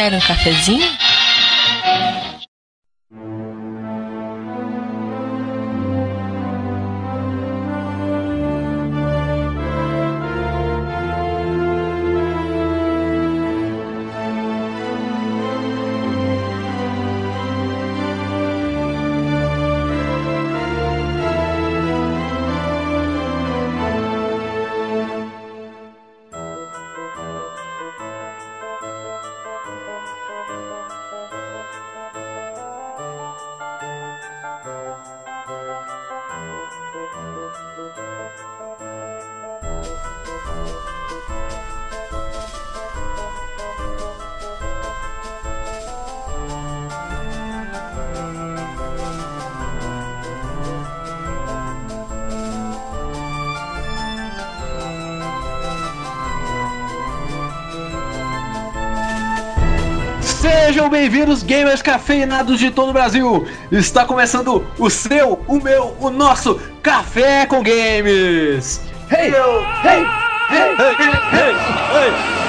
Quer um cafezinho? Bem-vindos, gamers cafeinados de todo o Brasil! Está começando o seu, o meu, o nosso Café com Games! Hey! Hey! Hey! Hey! Hey!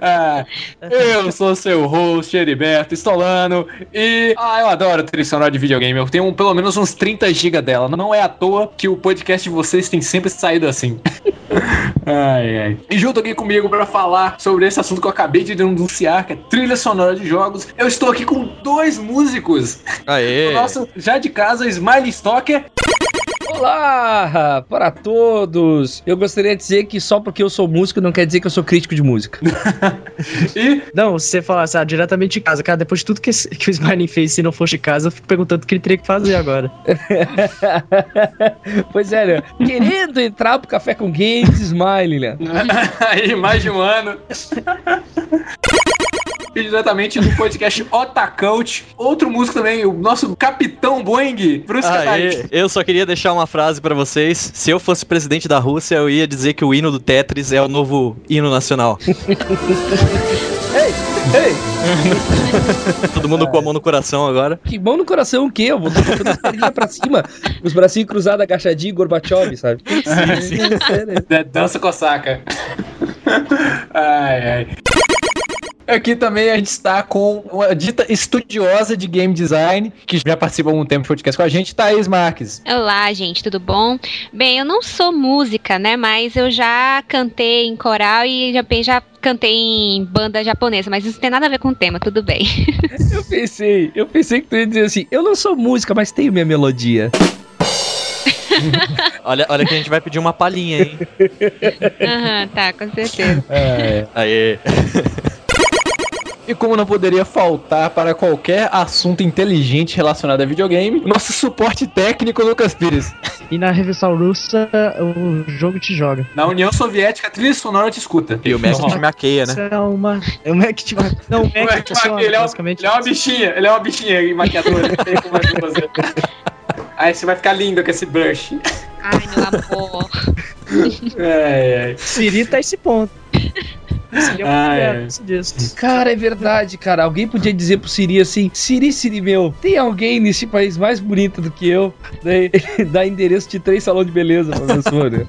Ah, eu sou seu host, Heriberto Stolano, e ah, eu adoro trilha sonora de videogame. Eu tenho pelo menos uns 30 GB dela. Não é à toa que o podcast de vocês tem sempre saído assim. ai, ai. E junto aqui comigo para falar sobre esse assunto que eu acabei de denunciar, que é trilha sonora de jogos, eu estou aqui com dois músicos. Aê! O nosso já de casa, Smiley Stocker. Olá para todos! Eu gostaria de dizer que só porque eu sou músico não quer dizer que eu sou crítico de música. e Não, se você falar assim, ah, diretamente de casa, cara, depois de tudo que, que o Smiley fez, se não fosse de casa, eu fico perguntando o que ele teria que fazer agora. pois é, né? Querendo entrar pro Café com Games, Smile, né? aí, mais de um ano. E diretamente do podcast Otacout, outro músico também, o nosso Capitão Boeing, Bruce Aê, Catarina. eu só queria deixar uma frase pra vocês. Se eu fosse presidente da Rússia, eu ia dizer que o hino do Tetris é o novo hino nacional. Ei, Todo mundo com a mão no coração agora. Que mão no coração o quê? Eu vou botando as perninhas pra cima, os bracinhos cruzados, agachadinho, Gorbachev, sabe? da- dança cosaca. ai, ai. Aqui também a gente está com uma dita estudiosa de game design, que já participa há algum tempo do podcast com a gente, Thaís Marques. Olá, gente, tudo bom? Bem, eu não sou música, né? Mas eu já cantei em coral e já, já cantei em banda japonesa, mas isso não tem nada a ver com o tema, tudo bem. Eu pensei, eu pensei que tu ia dizer assim, eu não sou música, mas tenho minha melodia. Olha, olha que a gente vai pedir uma palhinha, hein? Aham, tá, com certeza. Aê. E como não poderia faltar para qualquer assunto inteligente relacionado a videogame, nosso suporte técnico, Lucas Pires. E na Revolução Russa, o jogo te joga. Na União Soviética, a trilha sonora te escuta. E o Mac te maqueia, né? Isso é uma. É um Mac te Não, o Não é Mac que funciona, ele, é um- basicamente. ele é uma bichinha, ele é uma bichinha maquiadora. não tem como fazer. Aí você vai ficar lindo com esse blush. Ai, meu amor. Ai, ai. Siri tá esse ponto. Siri é Ah, é. Cara, é verdade, cara. Alguém podia dizer pro Siri assim: Siri, Siri meu, tem alguém nesse país mais bonito do que eu? Daí dá endereço de três salões de beleza pra pessoa, né?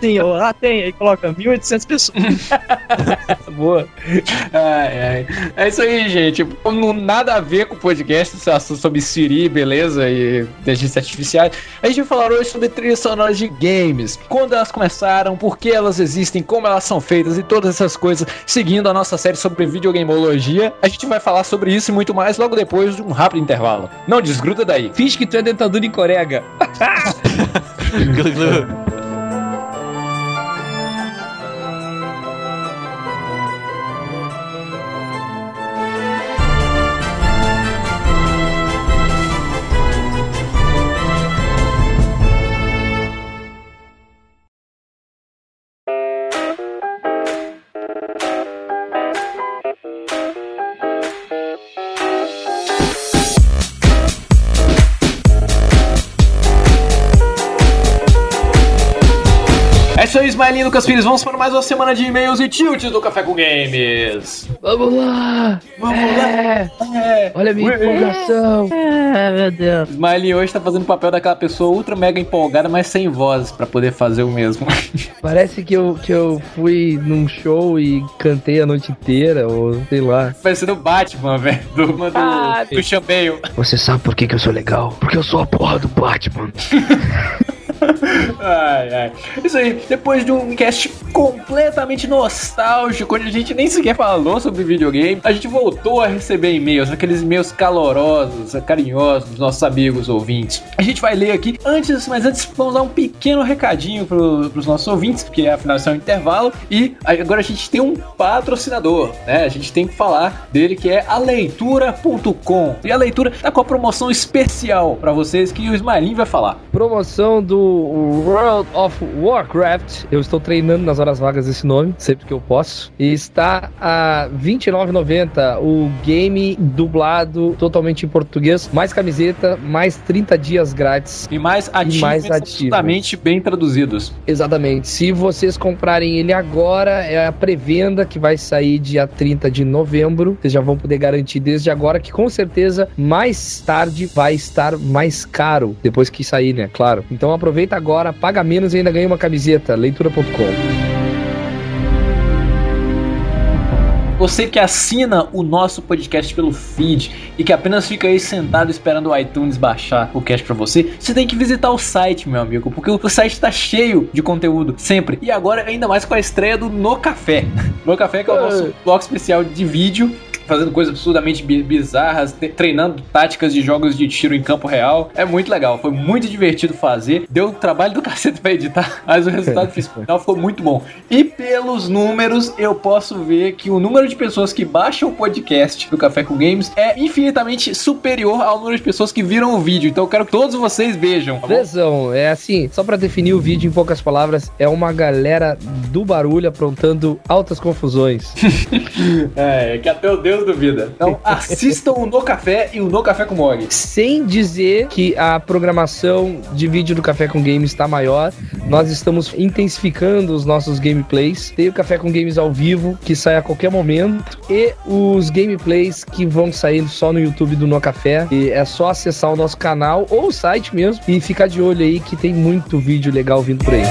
Tem, ó, ah, tem, aí coloca 1.800 pessoas. Boa. Ai, ai. É isso aí, gente. Não nada a ver com o podcast, esse assunto sobre Siri, beleza? E inteligências artificiais. A gente vai falar hoje sobre trilhas sonoras de games. Quando elas começaram, por que elas existem, como elas são feitas e todas essas coisas. Seguindo a nossa série sobre videogameologia, a gente vai falar sobre isso e muito mais logo depois de um rápido intervalo. Não desgruda daí. Finge que tu é dentadura em corega. Glu. isso aí, Smiling Lucas Pires. Vamos para mais uma semana de e-mails e tilt do Café com Games. Vamos lá! Vamos É, É. olha a minha Ué. empolgação. É, meu Deus. Smiley hoje tá fazendo o papel daquela pessoa ultra mega empolgada, mas sem voz, pra poder fazer o mesmo. Parece que eu, que eu fui num show e cantei a noite inteira, ou sei lá. Parecendo o Batman, velho. Do, do, Ah, do Chambeio. Você sabe por que, que eu sou legal? Porque eu sou a porra do Batman. Ai, ai. Isso aí, depois de um cast completamente nostálgico, onde a gente nem sequer falou sobre videogame, a gente voltou a receber e-mails, aqueles e-mails calorosos, carinhosos dos nossos amigos ouvintes. A gente vai ler aqui, antes, mas antes vamos dar um pequeno recadinho pro, pros nossos ouvintes, porque afinal isso é um intervalo, e agora a gente tem um patrocinador, né? A gente tem que falar dele, que é a leitura.com. E a leitura tá com a promoção especial pra vocês, que o Smilinho vai falar. Promoção do World of Warcraft. Eu estou treinando nas horas vagas esse nome, sempre que eu posso. E está a R$ 29,90 o game dublado totalmente em português, mais camiseta, mais 30 dias grátis. E mais ativos, mais ativos. absolutamente bem traduzidos. Exatamente. Se vocês comprarem ele agora, é a pré-venda que vai sair dia 30 de novembro. Vocês já vão poder garantir desde agora que com certeza mais tarde vai estar mais caro depois que sair, né? Claro. Então aproveita agora, paga menos e ainda ganha uma camiseta. Leitura.com. Você que assina o nosso podcast pelo feed e que apenas fica aí sentado esperando o iTunes baixar o cast pra você, você tem que visitar o site, meu amigo, porque o site tá cheio de conteúdo sempre. E agora ainda mais com a estreia do No Café. No Café que é o nosso bloco especial de vídeo fazendo coisas absurdamente bi- bizarras, treinando táticas de jogos de tiro em campo real. É muito legal, foi muito divertido fazer. Deu trabalho do cacete pra editar, mas o resultado final ficou muito bom. E pelos números, eu posso ver que o número de pessoas que baixam o podcast do Café com Games é infinitamente superior ao número de pessoas que viram o vídeo. Então eu quero que todos vocês vejam. tá? Lesão, é assim, só pra definir o vídeo em poucas palavras, é uma galera do barulho aprontando altas confusões. É, que até o Deus duvida. Então assistam o No Café e o No Café com Mog. Sem dizer que a programação de vídeo do Café com Games está maior, nós estamos intensificando os nossos gameplays. Tem o Café com Games ao vivo, que sai a qualquer momento, e os gameplays que vão sair só no YouTube do No Café. E é só acessar o nosso canal ou o site mesmo e ficar de olho aí que tem muito vídeo legal vindo por aí.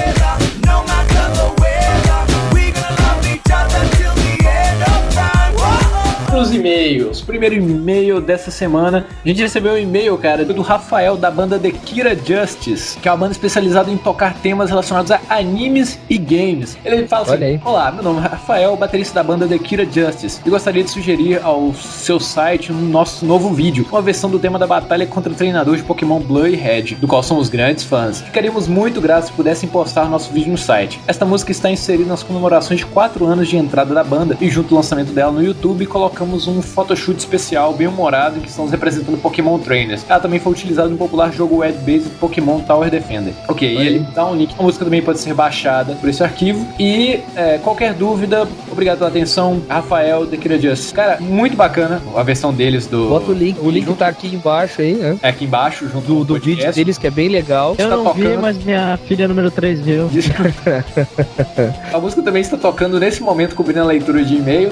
Whoa. Os e-mails. Primeiro e-mail dessa semana. A gente recebeu um e-mail, cara, do Rafael da banda The Kira Justice, que é uma banda especializada em tocar temas relacionados a animes e games. Ele fala Olha aí. assim: Olá, meu nome é Rafael, baterista da banda The Kira Justice, e gostaria de sugerir ao seu site um nosso novo vídeo, uma versão do tema da batalha contra o treinador de Pokémon Blue e Red, do qual somos grandes fãs. Ficaríamos muito gratos se pudessem postar nosso vídeo no site. Esta música está inserida nas comemorações de 4 anos de entrada da banda, e junto ao lançamento dela no YouTube, colocamos um photoshoot especial bem humorado em que estamos representando Pokémon Trainers. Ela também foi utilizada no popular jogo web-based Pokémon Tower Defender. Ok, e ele dá um link. A música também pode ser baixada por esse arquivo. E é, qualquer dúvida, obrigado pela atenção, Rafael The Killer Justice. Cara, muito bacana a versão deles do. Bota o link, o link tá aqui embaixo aí, né? É aqui embaixo, junto Do, do vídeo deles, que é bem legal. Eu Tá não vi, tocando. mas minha filha número 3 viu. A música também está tocando nesse momento, cobrindo a leitura de e-mail.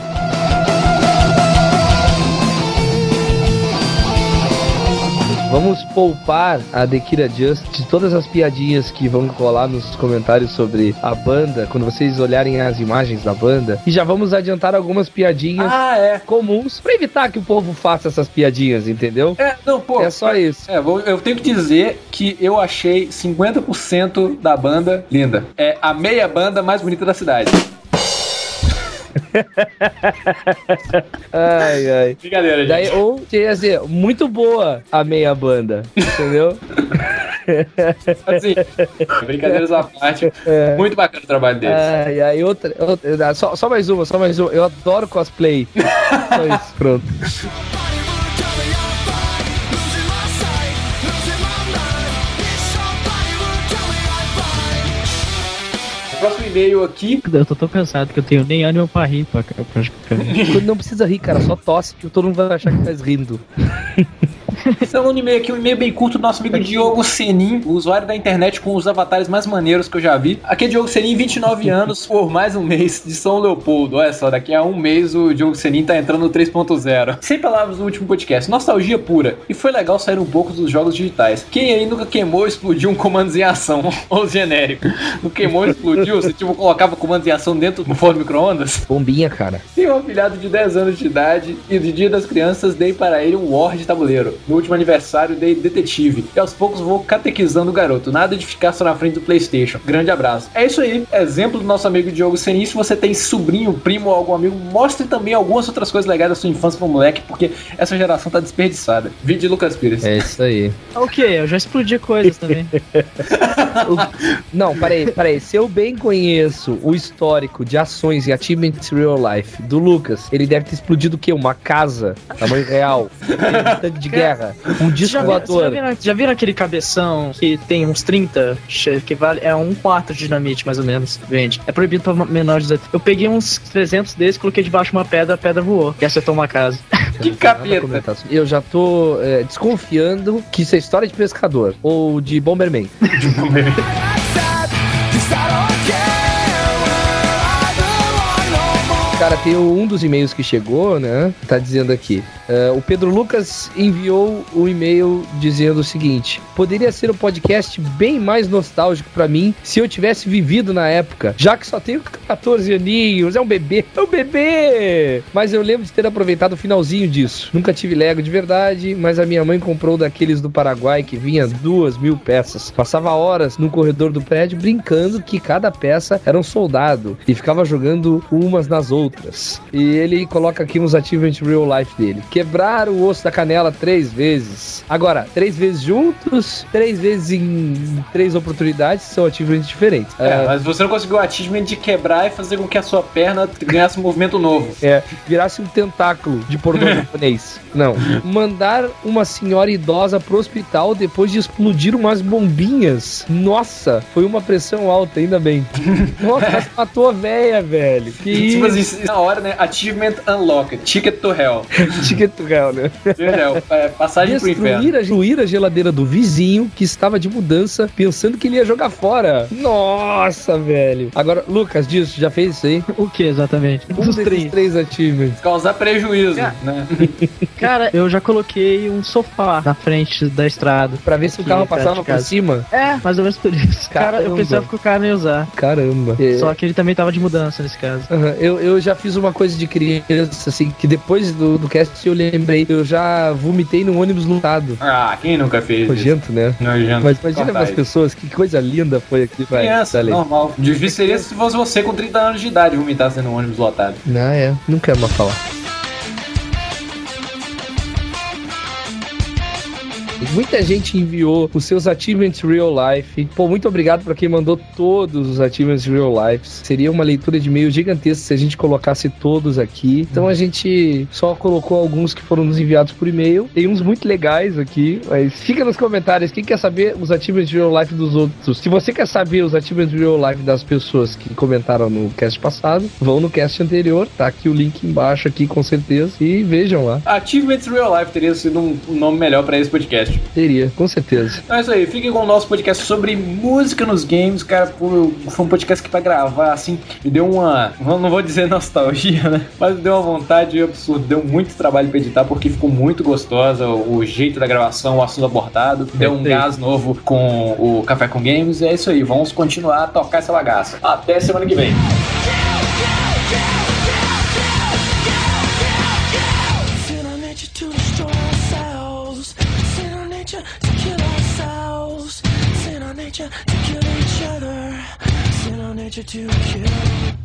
Vamos poupar a Dekira Just de todas as piadinhas que vão colar nos comentários sobre a banda, quando vocês olharem as imagens da banda. E já vamos adiantar algumas piadinhas Ah, é. comuns pra evitar que o povo faça essas piadinhas, entendeu? É, não, pô. É só isso. É, vou- eu tenho que dizer que eu achei 50% da banda linda. É a meia banda mais bonita da cidade. Ai, ai. Brincadeira, gente. Daí, ou quer dizer, muito boa a meia banda, entendeu? Assim, brincadeiras à parte. É. Muito bacana o trabalho deles. Ai, ai, outra, outra- só, só mais uma, só mais uma. Eu adoro cosplay. só isso, pronto. E-mail aqui. Eu tô tão cansado que eu tenho nem ânimo pra rir, pra, pra, pra- Quando não precisa rir, cara, só tosse, que todo mundo vai achar que tá rindo. Estamos no e-mail aqui, um e-mail bem curto do nosso amigo Diogo Senin, o usuário da internet com os avatares mais maneiros que eu já vi. Aqui é Diogo Senin, 29 anos, por mais um mês de São Leopoldo. Olha só, daqui a um mês o Diogo Senin tá entrando no 3.0. Sem palavras no último podcast, nostalgia pura. E foi legal sair um pouco dos jogos digitais. Quem aí nunca queimou ou explodiu um comandos em ação? ou genérico. Não queimou explodiu? Você tipo colocava comandos em ação dentro do forno micro-ondas? Bombinha, cara. Tem um afilhado de 10 anos de idade e de dia das crianças dei para ele um War de tabuleiro. No último aniversário dei detetive. E aos poucos vou catequizando o garoto. Nada de ficar só na frente do Playstation. Grande abraço. É isso aí. Exemplo do nosso amigo Diogo Senin. Se você tem sobrinho, primo ou algum amigo, mostre também algumas outras coisas legais da sua infância pro moleque, porque essa geração tá desperdiçada. Vídeo Lucas Pires. É isso aí. O quê? Eu já explodi coisas também. Não, peraí, peraí. Se eu bem conheço o histórico de ações e achievements real life do Lucas, ele deve ter explodido o quê? Uma casa, tamanho real, um de guerra, um disco Já, vi- já, voador. viram, já viram aquele cabeção que tem uns 30? che- Que vale, é um quarto de dinamite, mais ou menos. Vende. É proibido pra menores de 18. Eu peguei uns 300 desses, coloquei debaixo de uma pedra, a pedra voou. E acertou uma casa. Que capeta. Eu já tô é, desconfiando que isso é história de pescador ou de Bomberman. Cara, tem um dos e-mails que chegou, né? Tá dizendo aqui. É, o Pedro Lucas enviou o e-mail dizendo o seguinte: poderia ser um podcast bem mais nostálgico pra mim se eu tivesse vivido na época, já que só tenho 14 aninhos, é um bebê, é um bebê! Mas eu lembro de ter aproveitado o finalzinho disso. Nunca tive Lego de verdade, mas a minha mãe comprou daqueles do Paraguai que vinha duas mil peças. Passava horas no corredor do prédio brincando que cada peça era um soldado e ficava jogando umas nas outras. E ele coloca aqui uns achievements real life dele. Quebrar o osso da canela três vezes. Agora, três vezes juntos, três vezes em três oportunidades são achievements diferentes. É, É, mas você não conseguiu o achievement de quebrar e fazer com que a sua perna ganhasse um movimento novo. É, virasse um tentáculo de pornô japonês. Não. Mandar uma senhora idosa pro hospital depois de explodir umas bombinhas. Nossa, foi uma pressão alta, ainda bem. Nossa, matou a véia, velho. Que Tipo isso? assim, na hora, né? Achievement Unlocked. Ticket to Hell. Ticket hell, né? É, passagem pro inferno. Destruir a, destruir a geladeira do vizinho que estava de mudança, pensando que ele ia jogar fora. Nossa, velho. Agora, Lucas, diz, já fez isso aí? O que exatamente? Um Dos três. três achievements. Causar prejuízo, É. né? Cara, eu já coloquei um sofá na frente da estrada. Pra ver se o carro passava por cima. É, mais ou menos por isso. Cara, eu Caramba. pensava que o cara ia usar. Caramba. É. Só que ele também tava de mudança nesse caso. Aham, Eu, eu já fiz uma coisa de criança, assim, que depois do, do cast eu lembrei. Eu já vomitei num ônibus lotado. Ah, quem nunca fez? Nojento, né? Nojento. Mas imagina Cortar as isso. pessoas, que coisa linda foi aqui, vai. Criança, dale. normal. Difícil seria se fosse você com 30 anos de idade vomitasse num ônibus lotado. Não, é. Não quero mais falar. Muita gente enviou os seus achievements real life. Pô, muito obrigado pra quem mandou todos os achievements real life. Seria uma leitura de e-mail gigantesca se a gente colocasse todos aqui. Então a gente só colocou alguns que foram nos enviados por e-mail. Tem uns muito legais aqui, mas fica nos comentários quem quer saber os achievements real life dos outros. Se você quer saber os achievements real life das pessoas que comentaram no cast passado, vão no cast anterior, tá aqui o link embaixo aqui com certeza e vejam lá. Achievements Real Life teria sido um, nome melhor pra esse podcast. Teria, com certeza. Então é isso aí, fiquem com o nosso podcast sobre música nos games, cara. Foi um podcast que pra gravar, assim, me deu uma. Não vou dizer nostalgia, né? Mas me deu uma vontade absurda. Deu muito trabalho pra editar, porque ficou muito gostosa o, o jeito da gravação, o assunto abordado. Deu um gás novo com o Café com Games. E é isso aí, vamos continuar a tocar essa bagaça. Até semana que vem. Nature to kill.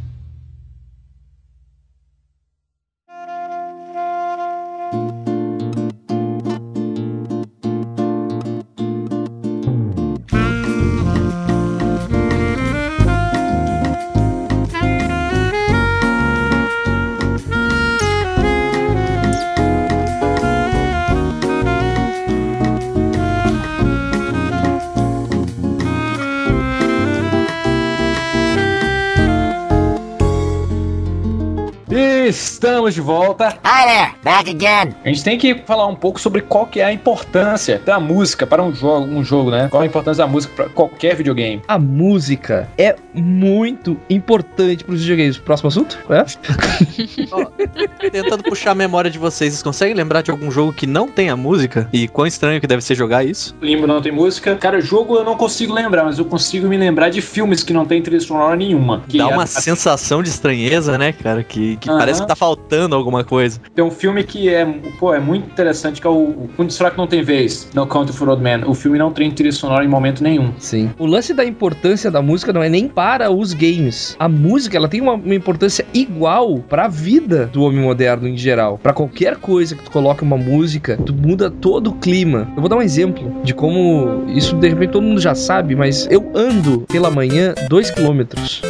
Estamos de volta. Hi there, back again. A gente tem que falar um pouco sobre qual que é a importância da música para um jogo, um jogo, né? Qual a importância da música para qualquer videogame? A música é muito importante pros videogames. Próximo assunto? É? Tentando puxar a memória de vocês, vocês conseguem lembrar de algum jogo que não tenha música? E quão estranho que deve ser jogar isso? Limbo não tem música. Cara, jogo eu não consigo lembrar, mas eu consigo me lembrar de filmes que não tem trilha sonora nenhuma. Que Dá uma a- sensação de estranheza, né, cara? Que, que Aham. parece que tá faltando alguma coisa. Tem um filme que é, pô, é muito interessante, que é o o Mundo Fraco Não Tem Vez, No Country for Old Man. O filme não tem trilha sonora em momento nenhum. Sim. O lance da importância da música não é nem para os games. A música, ela tem uma, uma importância igual pra vida do homem moderno em geral. Pra qualquer coisa que tu coloque uma música, tu muda todo o clima. Eu vou dar um exemplo de como isso de repente todo mundo já sabe, mas eu ando pela manhã 2 km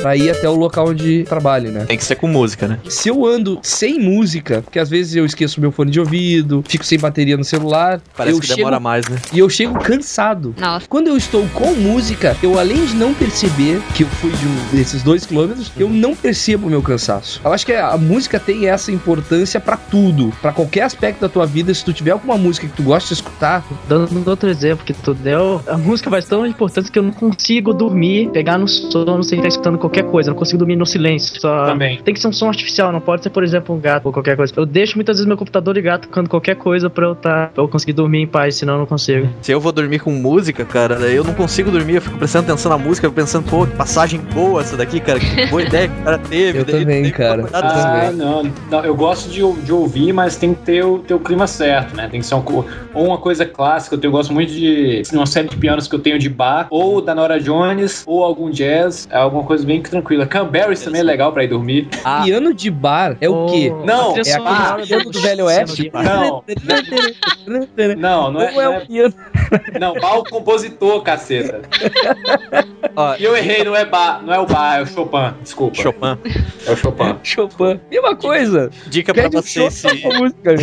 pra ir até o local onde trabalho, né? Tem que ser com música, né? Se eu ando sem música, porque às vezes eu esqueço meu fone de ouvido, fico sem bateria no celular, Parece eu que chego demora mais, né? e eu chego cansado. Nossa. Quando eu estou com música, eu além de não perceber que eu fui de um desses dois quilômetros, eu não percebo o meu cansaço. Eu acho que a música tem essa importância pra tudo, Pra qualquer aspecto da tua vida. Se tu tiver alguma música que tu gosta de escutar, Dando outro exemplo que tu deu, a música faz tão importante que eu não consigo dormir, pegar no sono sem estar escutando qualquer coisa. Eu não consigo dormir no silêncio. Só Também. Tem que ser um som artificial, não pode ser, por exemplo, gato ou qualquer coisa. Eu deixo muitas vezes meu computador ligado tocando qualquer coisa pra eu, tá, pra eu conseguir dormir em paz, senão eu não consigo. Se eu vou dormir com música, cara, eu não consigo dormir, eu fico prestando atenção na música, pensando, pô, que passagem boa essa daqui, cara, que boa ideia que o cara teve. Eu daí- também, daí cara. assim, também. Ah, não, não. Eu gosto de, de ouvir, mas tem que ter o, ter o clima certo, né? Tem que ser um, ou uma coisa clássica. Eu, tenho- eu gosto muito de uma série de pianos que eu tenho de bar, ou da Nora Jones, ou algum jazz. É alguma coisa bem tranquila. Canberries também é legal pra ir dormir. Ah, piano de bar é o quê? Não, a é piano do Velho Luciano Oeste? Não, não, não é, Ou é o é. piano? Não, o compositor, caceta. ó, E eu errei, não é bar, não é o bar, é o Chopin. Desculpa. Chopin. É o Chopin. Chopin. Mesma coisa. Dica pra vocês se. música,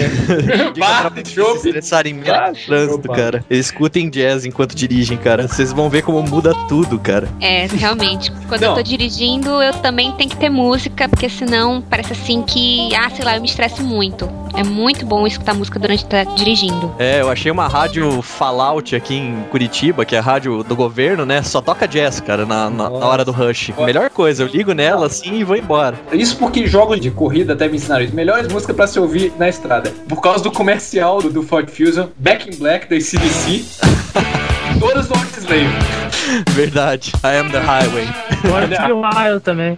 Bar, pra vocês se estressarem menos no trânsito, cara. Escutem jazz enquanto dirigem, cara. Vocês vão ver como muda tudo, cara. É, realmente. Quando Não. eu tô dirigindo, eu também tenho que ter música, porque senão parece assim que, ah, sei lá, eu me estresso muito. É muito bom escutar música durante estar dirigindo. É, eu achei uma rádio Fallout aqui em Curitiba, que é a rádio do governo, né? Só toca jazz, cara, na, na, na hora do rush. Melhor coisa, eu ligo nela assim e vou embora. Isso porque jogos de corrida devem ensinar isso. Melhores músicas pra se ouvir na estrada. Por causa do comercial do, do Ford Fusion, Back in Black da ACDC, todas do Slave. Verdade. I am the highway. Agora Steve Wild também.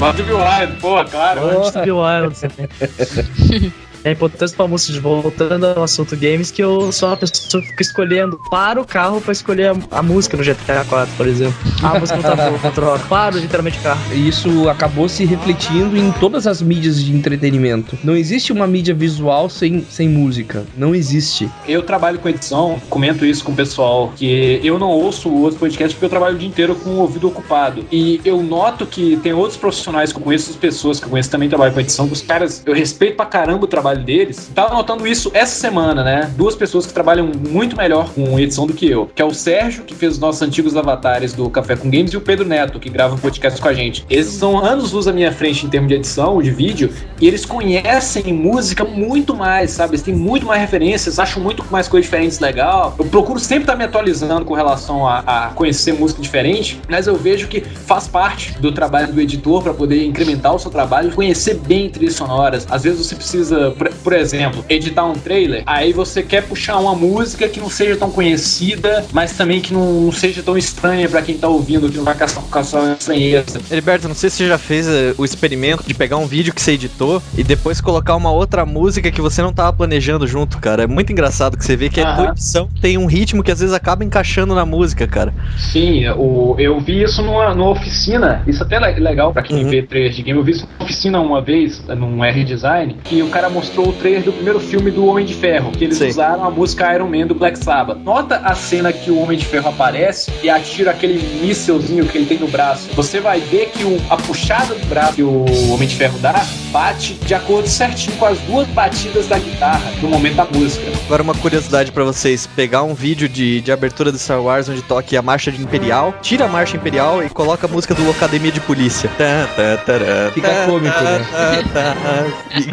Mas wild, pô, claro. Steve Wild também. É a importância pra música, voltando ao assunto games, que eu sou uma pessoa que fica escolhendo para o carro pra escolher a, a música no GTA 4, por exemplo. Ah, a música não tá boa, controla. Paro literalmente o carro. E Isso acabou se refletindo em todas as mídias de entretenimento. Não existe uma mídia visual sem, sem música. Não existe. Eu trabalho com edição, comento isso com o pessoal, que eu não ouço outros podcasts porque eu trabalho o dia inteiro com o ouvido ocupado. E eu noto que tem outros profissionais que eu conheço, as pessoas que eu conheço também trabalham com edição, que os caras, eu respeito pra caramba o trabalho deles. Tava notando isso essa semana, né? Duas pessoas que trabalham muito melhor com edição do que eu, que é o Sérgio, que fez os nossos antigos avatares do Café com Games, e o Pedro Neto, que grava podcast com a gente. Eles são anos luz à minha frente em termos de edição, de vídeo, e eles conhecem música muito mais, sabe? Eles têm muito mais referências, acham muito mais coisas diferentes legal. Eu procuro sempre estar me atualizando com relação a, a conhecer música diferente, mas eu vejo que faz parte do trabalho do editor para poder incrementar o seu trabalho conhecer bem trilhas sonoras. Às vezes você precisa, por, por exemplo, editar um trailer, aí você quer puxar uma música que não seja tão conhecida, mas também que não, não seja tão estranha para quem tá ouvindo, que não vai caçar, caçar estranheza. Heriberto, não sei se você já fez eh, o experimento de pegar um vídeo que você editou e depois colocar uma outra música que você não tava planejando junto, cara. É muito engraçado que você vê que a Aham. tua edição tem um ritmo que às vezes acaba encaixando na música, cara. Sim, o, eu vi isso numa, numa oficina. Isso até é legal pra quem Uhum. vê trailers de game. Eu vi isso numa oficina uma vez, num R-Design, que o cara mostrou o trailer do primeiro filme do Homem de Ferro, que eles Sim. usaram a música Iron Man do Black Sabbath. Nota a cena que o Homem de Ferro aparece e atira aquele mísselzinho que ele tem no braço. Você vai ver que o- a puxada do braço que o Homem de Ferro dá bate de acordo certinho com as duas batidas da guitarra no momento da música. Agora uma curiosidade pra vocês, pegar um vídeo de, de abertura do Star Wars onde toque a marcha de Imperial, tira a marcha Imperial e coloca a música do Academia de Polícia. Tá, tá, Fica cômico, né?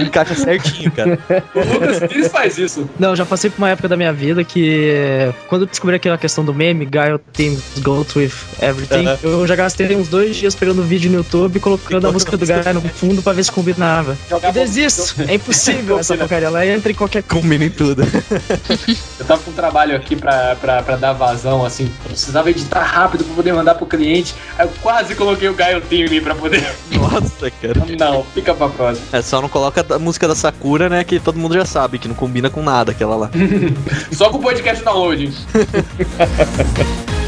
Encaixa certinho, cara. O Lucas Pires faz isso. Não, eu já passei por uma época da minha vida que quando eu descobri aquela questão do meme, Guile Team Goes with Everything, Aham. eu já gastei uns dois dias pegando vídeo no YouTube e colocando a música do Guile no fundo pra ver se combinava. Jogar Eu desisto, é impossível essa porcaria. Ela entra em qualquer Combina em tudo. Eu tava com um trabalho aqui pra, pra, pra dar vazão, assim, eu precisava editar rápido pra poder mandar pro cliente. Aí eu quase coloquei o Gaio Team pra poder. Nossa, cara. Não, fica pra próxima. É, só não coloca a música da Sakura, né? Que todo mundo já sabe, que não combina com nada aquela lá. Só com o podcast downloading.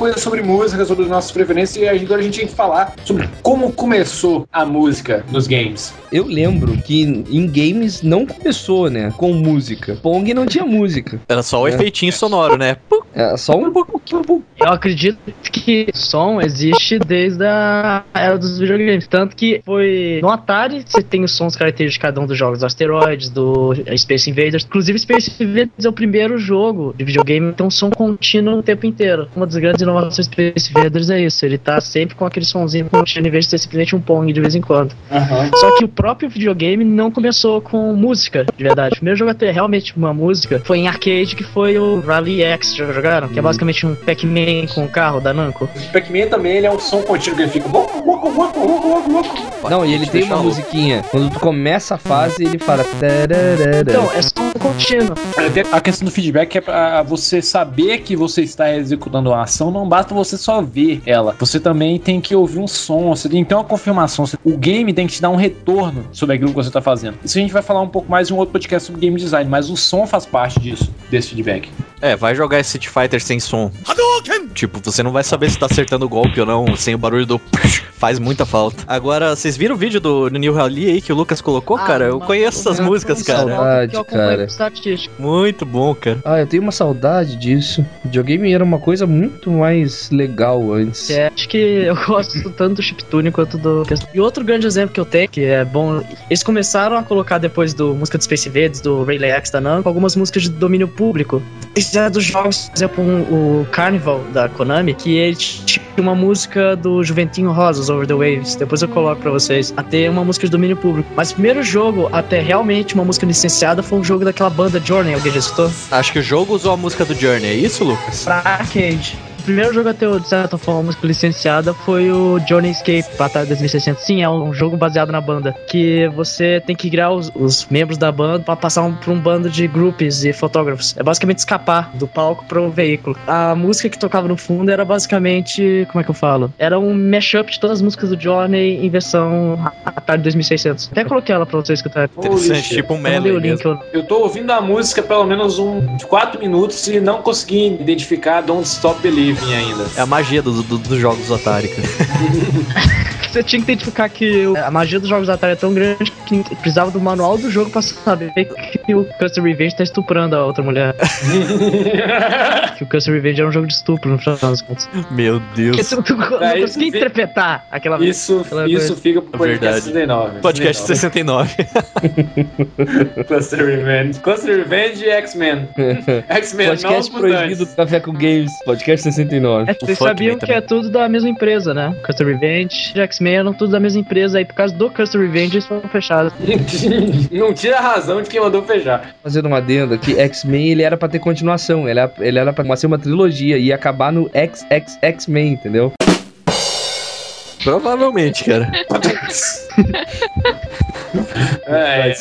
coisa sobre música, sobre as nossas preferências, e agora a gente tem que falar sobre como começou a música nos games. Eu lembro que em games não começou, né? Com música. Pong não tinha música. Era só o É. efeitinho sonoro, né? Pum, É só um pouquinho. Eu acredito que som existe desde a era dos videogames. Tanto que foi no Atari você tem os sons característicos de cada um dos jogos, do Asteroids, do Space Invaders. Inclusive, Space Invaders é o primeiro jogo de videogame que tem um som contínuo o tempo inteiro. Uma das grandes do Space Invaders é isso. Ele tá sempre com aquele sonzinho contínuo em vez de ser simplesmente um Pong de vez em quando. Só que o próprio videogame não começou com música, de verdade. O primeiro jogo a ter realmente uma música foi em arcade, que foi o Rally X, já jogaram? Que é basicamente um Pac-Man com o carro da Namco. O Pac-Man também ele é um som contínuo que ele fica. Não, e ele tem uma musiquinha. Quando tu começa a fase, ele fala. Então, é som contínuo. A questão do feedback é pra você saber que você está executando a ação, não basta você só ver ela. Você também tem que ouvir um som, você tem que ter uma confirmação. O game tem que te dar um retorno sobre aquilo que você está fazendo. Isso a gente vai falar um pouco mais em um outro podcast sobre game design, mas o som faz parte disso, desse feedback. É, vai jogar Street Fighter sem som. Tipo, você não vai saber se tá acertando o golpe ou não, sem o barulho do. Faz muita falta. Agora, vocês viram o vídeo do New Rally aí que o Lucas colocou, Ah, cara? Eu conheço essas músicas, cara. saudade, que eu cara. Muito bom, cara. Ah, eu tenho uma saudade disso. Videogame era uma coisa muito mais legal antes. É, acho que eu gosto tanto do chiptune quanto do. E outro grande exemplo que eu tenho, que é bom. Eles começaram a colocar depois do música do Space Invaders, do Rayleigh X da Namco, algumas músicas de domínio público. Isso é dos jogos, por exemplo, um- o Carnival da Konami, que ele tinha uma música do Juventinho Rosas, Over the Waves. Depois eu coloco pra vocês. Até uma música de domínio público. Mas o primeiro jogo, até realmente uma música licenciada, foi um jogo daquela banda Journey, alguém já escutou? Acho que o jogo usou a música do Journey, é isso, Lucas? pra arcade. O primeiro jogo a ter, de certa forma, música licenciada foi o Johnny Escape Batalha 2600. Sim, é um jogo baseado na banda. Que você tem que criar os, os membros da banda pra passar um, por um bando de groups e fotógrafos. É basicamente escapar do palco pro veículo. A música que tocava no fundo era basicamente. Como é que eu falo? Era um mashup de todas as músicas do Johnny em versão Atari 2600. Até coloquei ela pra vocês escutarem. Interessante, shit. tipo um Eu medley link. Eu... Eu tô ouvindo a música pelo menos um 4 minutos e não consegui identificar Don't Stop Believing ainda. É a magia do- do- dos jogos do Atari, cara. Você tinha que identificar que a magia dos jogos da Atari é tão grande que precisava do manual do jogo pra saber que o Custer Revenge tá estuprando a outra mulher. que o Custer Revenge era um jogo de estupro, no final das contas. Meu Porque Deus. tu, tu não conseguia interpretar aquela Isso, Aquela isso coisa. fica pro podcast Verdade. 69. Podcast 69. Cluster Revenge. Cluster Revenge e X-Men. X-Men, não Podcast proibido do Café com Games. Podcast 69. É, vocês sabiam que também. é tudo da mesma empresa, né? Custer Revenge e X-Men eram tudo da mesma empresa, aí por causa do Custer Revenge eles foram fechados. não tira a razão de quem mandou fechar. Fazendo uma adenda que X-Men ele era pra ter continuação. Ele era, ele era pra ser uma trilogia e ia acabar no XXX-Men, entendeu? Provavelmente, cara. É, Vai,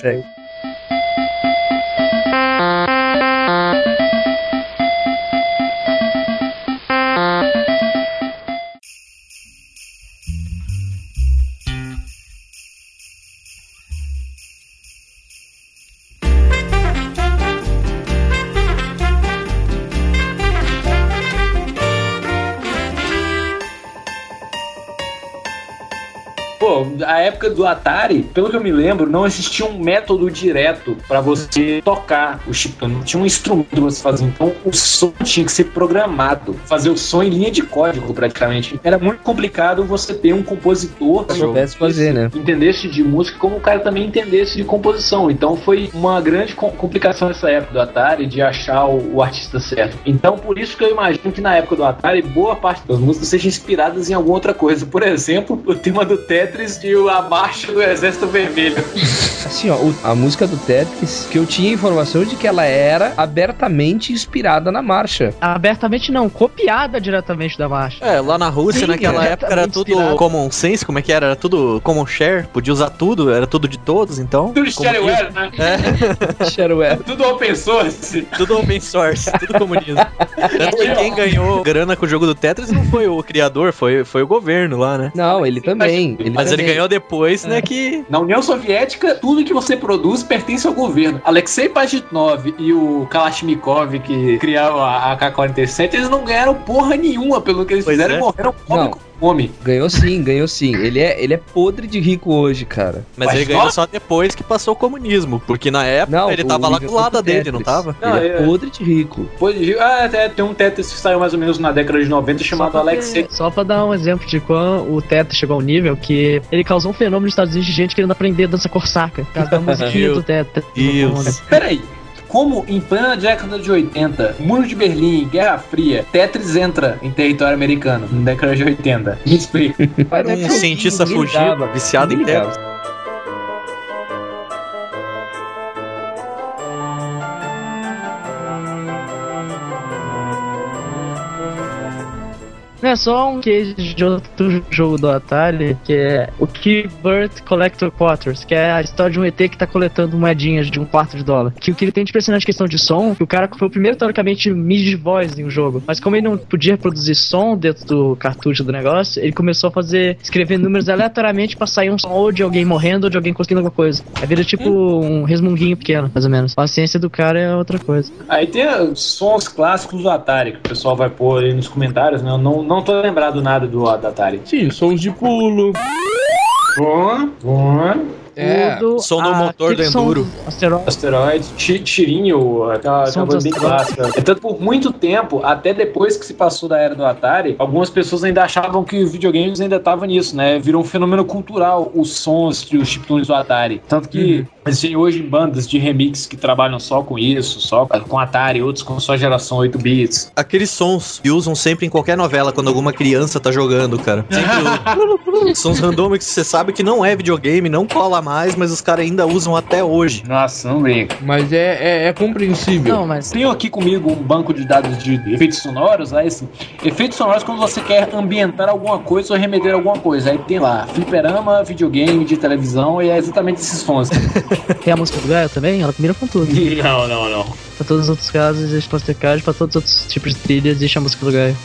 pô, a época do Atari, pelo que eu me lembro, não existia um método direto pra você tocar o chiptune. Não tinha um instrumento que você fazia. Então o som tinha que ser programado. Fazer o som em linha de código, praticamente. Era muito complicado você ter um compositor Se soubesse fazer, né? entendesse de música como o cara também entendesse de composição. Então foi uma grande com- complicação nessa época do Atari de achar o, o artista certo. Então por isso que eu imagino que na época do Atari boa parte das músicas sejam inspiradas em alguma outra coisa. Por exemplo, o tema do Tetris e o- a marcha do Exército Vermelho. Assim, ó, a música do Tetris, que eu tinha informação de que ela era abertamente inspirada na marcha. Abertamente não, copiada diretamente da marcha. É, lá na Rússia, Sim, naquela é. época, era tudo inspirado. common sense, como é que era? Era tudo common share, podia usar tudo, era tudo de todos, então. Tudo shareware, né? É, Shareware. Tudo open source. tudo open source, tudo comunismo. Tanto que quem ganhou grana com o jogo do Tetris não foi o criador, foi, foi o governo lá, né? Não, ele também. Ele Mas ele também. ganhou depois, né, que... Na União Soviética, tudo que você produz pertence ao governo. Alexei Pajitnov e o Kalashnikov, que criaram a AK-47, eles não ganharam porra nenhuma pelo que eles Pois fizeram é. e morreram fome Ganhou sim, ganhou sim. Ele é, ele é podre de rico hoje, cara. Mas Mas ele ganhou só depois que passou o comunismo, porque na época Não, ele tava lá do lado do dele, não Tetris. tava? Não, ele é é- podre de rico. De- ah, até tem um Tetris que saiu mais ou menos na década de 90 chamado Só Alexei. só pra dar um exemplo de quando o Teto chegou ao nível que ele causou um fenômeno nos Estados Unidos de gente querendo aprender dança corsaca. Por causa da musiquinha do Teto. Deus. Peraí. Como em plena década de 80, Muro de Berlim, Guerra Fria, Tetris entra em território americano na década de 80? Me explica. Era Um cientista fugido, viciado em Tetris. É só um case de outro jogo do Atari, que é o Keybird Collector Quarters, que é a história de um ET que tá coletando moedinhas de um quarto de dólar. Que o que ele tem de impressionante questão de som, que o cara foi o primeiro, teoricamente, MIDI voice em um jogo. Mas como ele não podia produzir som dentro do cartucho do negócio, ele começou a fazer, escrever números aleatoriamente pra sair um som ou de alguém morrendo ou de alguém conseguindo alguma coisa. Aí vira tipo um resmunguinho pequeno, mais ou menos. A ciência do cara é outra coisa. Aí tem sons clássicos do Atari, que o pessoal vai pôr aí nos comentários, né? Eu não, não tô lembrado nada do, do Atari. Sim, sons de pulo. Bom, bom. É, Tudo som do a- motor do Enduro. Asteroide. Asteroide, ti- tirinho, aquela, coisa bem clássica. Entanto, por muito tempo, até depois que se passou da era do Atari, algumas pessoas ainda achavam que os videogames ainda estavam nisso, né? Virou um fenômeno cultural os sons e os chiptunes do Atari. Tanto que existem hoje bandas de remix que trabalham só com isso, só com Atari, outros com só geração 8 bits. Aqueles sons que usam sempre em qualquer novela quando alguma criança tá jogando, cara. Sempre sons randômicos que você sabe que não é videogame, não cola mais, mas os caras ainda usam até hoje. Nossa, não brinca. Mas é, é, é compreensível. Não, mas Tenho aqui comigo um banco de dados de efeitos sonoros, aí assim, efeitos sonoros quando você quer ambientar alguma coisa ou remeter alguma coisa. Aí tem lá, fliperama, videogame, de televisão, e é exatamente esses sons. tem a música do Gaio também, ela combina com tudo. não, não, não. Pra todos os outros casos existe Mastercard, pra todos os outros tipos de trilhas existe a música do Gaio.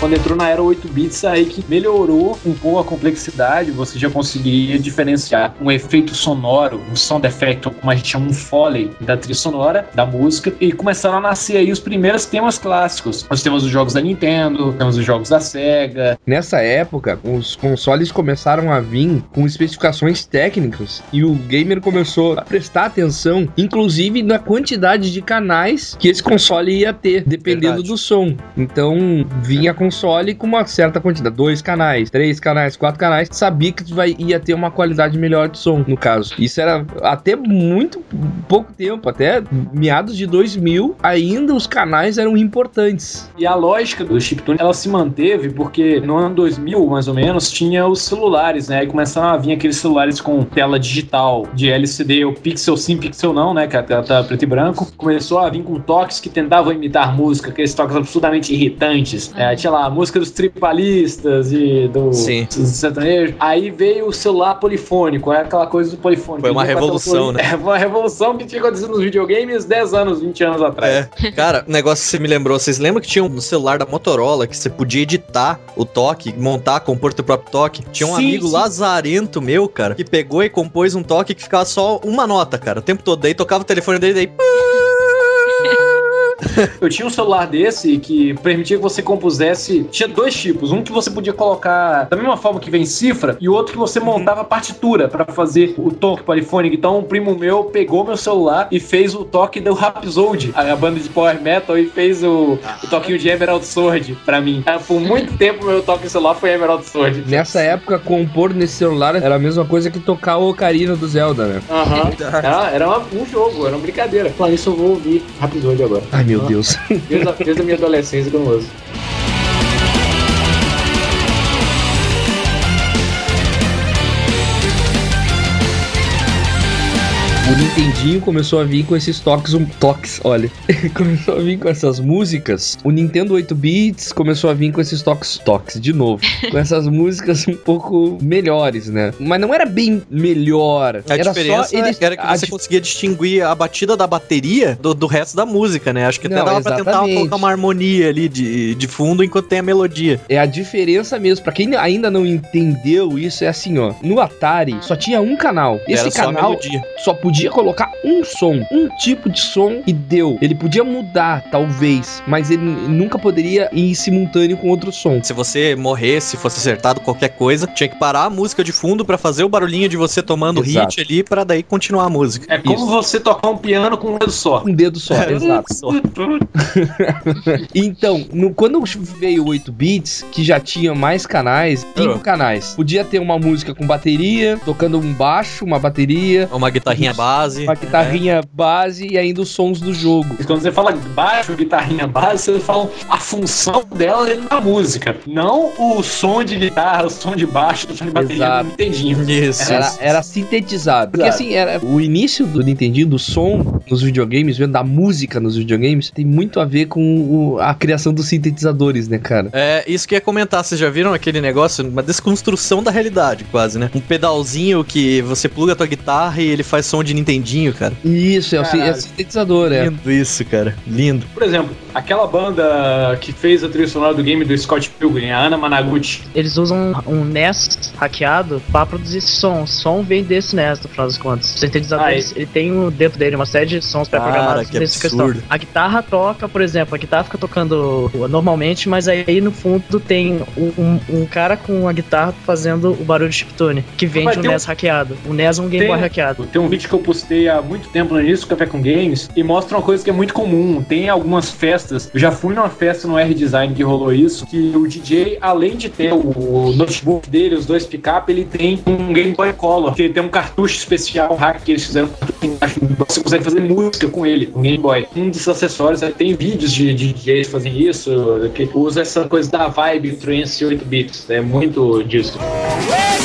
Quando entrou na era 8 bits, aí que melhorou um pouco a complexidade, você já conseguiria diferenciar um efeito sonoro, um sound effect, como a gente chama um foley da trilha sonora, da música, e começaram a nascer aí os primeiros temas clássicos. Nós temos os jogos da Nintendo, temos os jogos da Sega, Nessa época, os consoles começaram a vir com especificações técnicas e o gamer começou a prestar atenção, inclusive na quantidade de canais que esse console ia ter, dependendo Verdade. do som. Então, vinha console com uma certa quantidade, dois canais, três canais, quatro canais, sabia que vai, ia ter uma qualidade melhor de som, no caso. Isso era até muito pouco tempo, até meados de 2000, ainda os canais eram importantes. E a lógica do chiptune, ela se manteve porque no ano 2000, mais ou menos, tinha os celulares, né? Aí começaram a vir aqueles celulares com tela digital de LCD, o pixel sim, pixel não, né? Que a tela tá preto e branco. Começou a vir com toques que tentavam imitar música, aqueles toques absurdamente irritantes. É, tinha lá lá, música dos tripalistas e do Sim. dos sertanejos. Aí veio o celular polifônico, é aquela coisa do polifônico. Foi uma revolução, né? É uma revolução que tinha acontecido nos videogames 10 anos, 20 anos atrás. É. Cara, um negócio que você me lembrou, vocês lembram que tinha um celular da Motorola que você podia editar o toque, montar, compor teu próprio toque? Tinha um Sim, amigo sim. lazarento meu, cara, que pegou e compôs um toque que ficava só uma nota, cara, o tempo todo. Daí tocava o telefone dele, daí. Eu tinha um celular desse que permitia que você compusesse. Tinha dois tipos. Um que você podia colocar da mesma forma que vem cifra, e o outro que você montava partitura pra fazer o toque polifônico. Então, um primo meu pegou meu celular e fez o toque do Rhapsody, a banda de power metal, e fez o, o toquinho de Emerald Sword pra mim. Ah, Por muito tempo, meu toque no celular foi Emerald Sword. Nessa época, compor nesse celular era a mesma coisa que tocar o Ocarina do Zelda, né? Aham. Era, era uma- um jogo, era uma brincadeira. Falando isso, eu vou ouvir Rhapsody agora. Ai, meu Deus. Desde a, desde a minha adolescência que eu não uso. O Nintendinho começou a vir com esses toques, um, toques, olha. começou a vir com essas músicas. O Nintendo 8 bits começou a vir com esses toques, toques de novo, com essas músicas um pouco melhores, né? Mas não era bem melhor. A era diferença só eles era que você di- conseguia distinguir a batida da bateria do, do resto da música, né? Acho que até Não, dava pra tentar exatamente. colocar uma harmonia ali de, de fundo enquanto tem a melodia. É a diferença mesmo. Pra quem ainda não entendeu isso, é assim, ó. No Atari só tinha um canal. Esse Era só a canal melodia. só podia colocar um som, um tipo de som e deu. Ele podia mudar, talvez, mas ele nunca poderia ir simultâneo com outro som. Se você morresse, fosse acertado qualquer coisa, tinha que parar a música de fundo pra fazer o barulhinho de você tomando Exato. hit ali pra daí continuar a música. É como Isso. você tocar um piano com um dedo só. Um dedo só, exato. Só. Então, no- quando veio o 8 bits, que já tinha mais canais, cinco Ah. canais. Podia ter uma música com bateria, tocando um baixo, uma bateria, Uma guitarrinha base. uma guitarrinha base e ainda os sons do jogo. E Quando você fala baixo, guitarrinha base, você fala a função dela é na música. Não o som de guitarra, o som de baixo, o som de bateria Exato. do Nintendinho. Isso. Era, era sintetizado. Porque Exato. assim, era o início do Nintendinho, do som nos videogames, vendo da música nos videogames, tem muito a ver com o- a criação dos sintetizadores, né, cara? É, isso que eu ia comentar, vocês já viram aquele negócio? Uma desconstrução da realidade, quase, né? Um pedalzinho que você pluga a tua guitarra e ele faz som de Nintendinho, cara. Isso, é o é sintetizador, é. Lindo isso, cara. Lindo. Por exemplo, aquela banda que fez a trilha sonora do game do Scott Pilgrim, a Ana Managuchi. Eles usam um NES hackeado pra produzir som. Som vem desse NES, no final das contas. O sintetizador, Ah, ele, ele tem dentro dele uma série de sons pré-programados que nessa absurdo. questão. A guitarra toca, por exemplo, a guitarra fica tocando normalmente, mas aí no fundo tem um, um- cara com a guitarra fazendo o barulho de chiptune, que vem Mas de um tem um- NES hackeado. O NES é um Game Tem- Boy hackeado. Tem um vídeo que eu postei há muito tempo no início do Café com Games e mostra uma coisa que é muito comum. Tem algumas festas. Eu já fui numa festa no R-Design que rolou isso. Que o DJ, além de ter o notebook dele, os dois pick-up, ele tem um Game Boy Color. Que tem um cartucho especial, um hack que eles fizeram. Você consegue fazer música com ele, um Game Boy. Um dos acessórios, tem vídeos de, de DJs fazem isso, que usa essa coisa da vibe trance 8 bits. É muito disso. When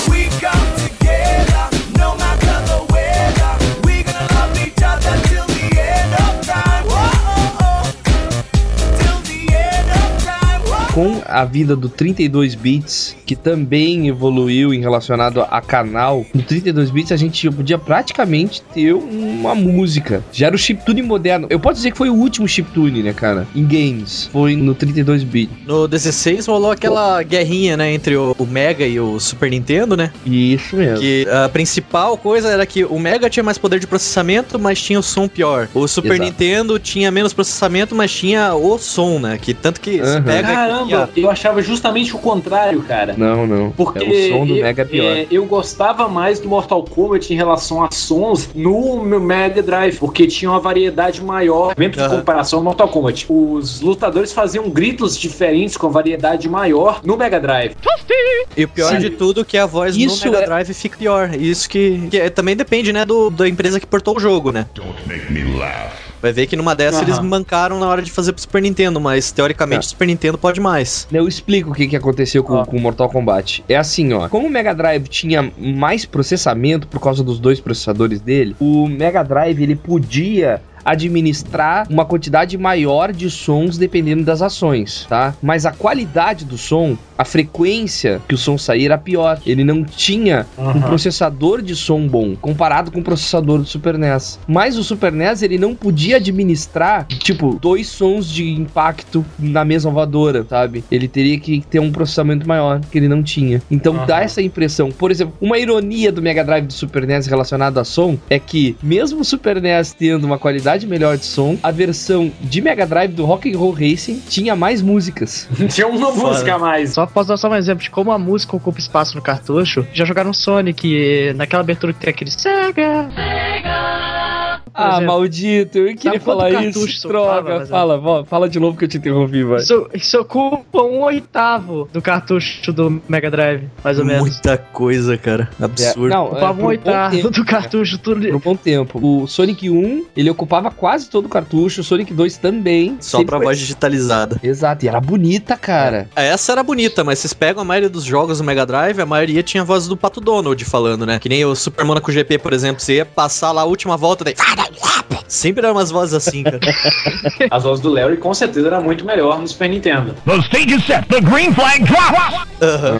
Com a vida do 32 bits, que também evoluiu em relacionado a canal, no 32 bits a gente podia praticamente ter uma música. Já era o chiptune moderno. Eu posso dizer que foi o último chiptune, né, cara? Em games. Foi no 32 bits. No 16 rolou aquela guerrinha, né, entre o, Mega e o Super Nintendo, né? Isso mesmo. Que a principal coisa era que o Mega tinha mais poder de processamento, mas tinha o som pior. O Super Exato. Nintendo tinha menos processamento, mas tinha o som, né? Que tanto que Aham. Caramba, eu achava justamente o contrário, cara. Não, não. Porque é o som do eu, Mega pior. é, eu gostava mais do Mortal Kombat em relação a sons no meu Mega Drive, porque tinha uma variedade maior dentro de Aham. comparação ao Mortal Kombat. Os lutadores faziam gritos diferentes com variedade maior no Mega Drive. E o pior Sim. de tudo que a voz Isso no Mega é- Drive fica pior. Isso que, que é- também depende, né, do, da empresa que portou o jogo, né? Don't make me laugh. Vai ver que numa dessa Aham. eles mancaram na hora de fazer pro Super Nintendo, mas teoricamente Tá. o Super Nintendo pode mais. Eu explico o que, que aconteceu com Ó. com o Mortal Kombat. É assim, ó. Como o Mega Drive tinha mais processamento por causa dos dois processadores dele, o Mega Drive ele podia administrar uma quantidade maior de sons dependendo das ações, tá? Mas a qualidade do som, a frequência que o som saía era pior. Ele não tinha um processador de som bom comparado com o processador do Super NES. Mas o Super NES ele não podia administrar, tipo, dois sons de impacto na mesma voadora, sabe? Ele teria que ter um processamento maior que ele não tinha. Então dá essa impressão. Por exemplo, uma ironia do Mega Drive do Super NES relacionado a som é que mesmo o Super NES tendo uma qualidade melhor de som, a versão de Mega Drive do Rock and Roll Racing tinha mais músicas. Tinha uma música a mais. Só posso dar só um exemplo de como a música ocupa espaço no cartucho. Já jogaram Sonic, naquela abertura que tem aquele Sega. Ah, exemplo. maldito, eu queria falar cartucho isso. Droga, é. fala, vó, fala de novo que eu te interrompi, vai. Isso, isso ocupa um oitavo do cartucho do Mega Drive, mais ou menos. Muita coisa, cara. Absurdo. Não, Ocupava é, um oitavo tempo, do cartucho, tudo. Por um bom tempo. O Sonic 1, ele ocupava quase todo o cartucho, o Sonic 2 também. Só pra foi- voz digitalizada. Exato, e era bonita, cara. Essa era bonita, mas vocês pegam a maioria dos jogos do Mega Drive, a maioria tinha a voz do Pato Donald falando, né? Que nem o Super Monaco GP, por exemplo, você ia passar lá a última volta, daí... Sempre eram umas vozes assim, cara. As vozes do Larry com certeza era muito melhor no Super Nintendo. The stage is set. The green flag drops. Aham.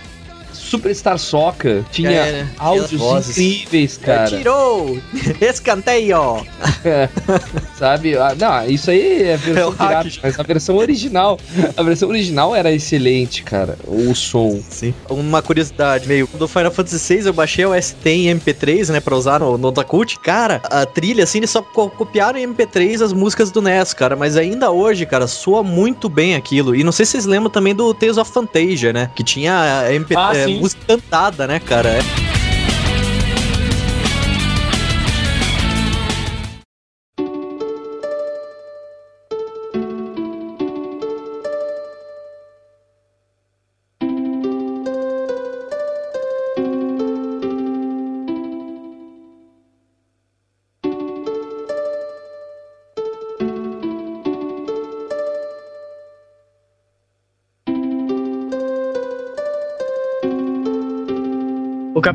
Superstar Soccer tinha É, né? Áudios incríveis, cara. Tirou! Escanteio! Sabe? Ah, não, isso aí é a versão pirata, mas a versão original, a versão original era excelente, cara. O som. Sim. Uma curiosidade meio do Final Fantasy VI, eu baixei o ST em MP3, né, pra usar no, no Otakut. Cara, a trilha, assim, eles só co- copiaram em MP3 as músicas do NES, cara. Mas ainda hoje, cara, soa muito bem aquilo. E não sei se vocês lembram também do Tales of Fantasia, né? Que tinha eh, MP, Ah, eh, sim. Música cantada, né, cara? É.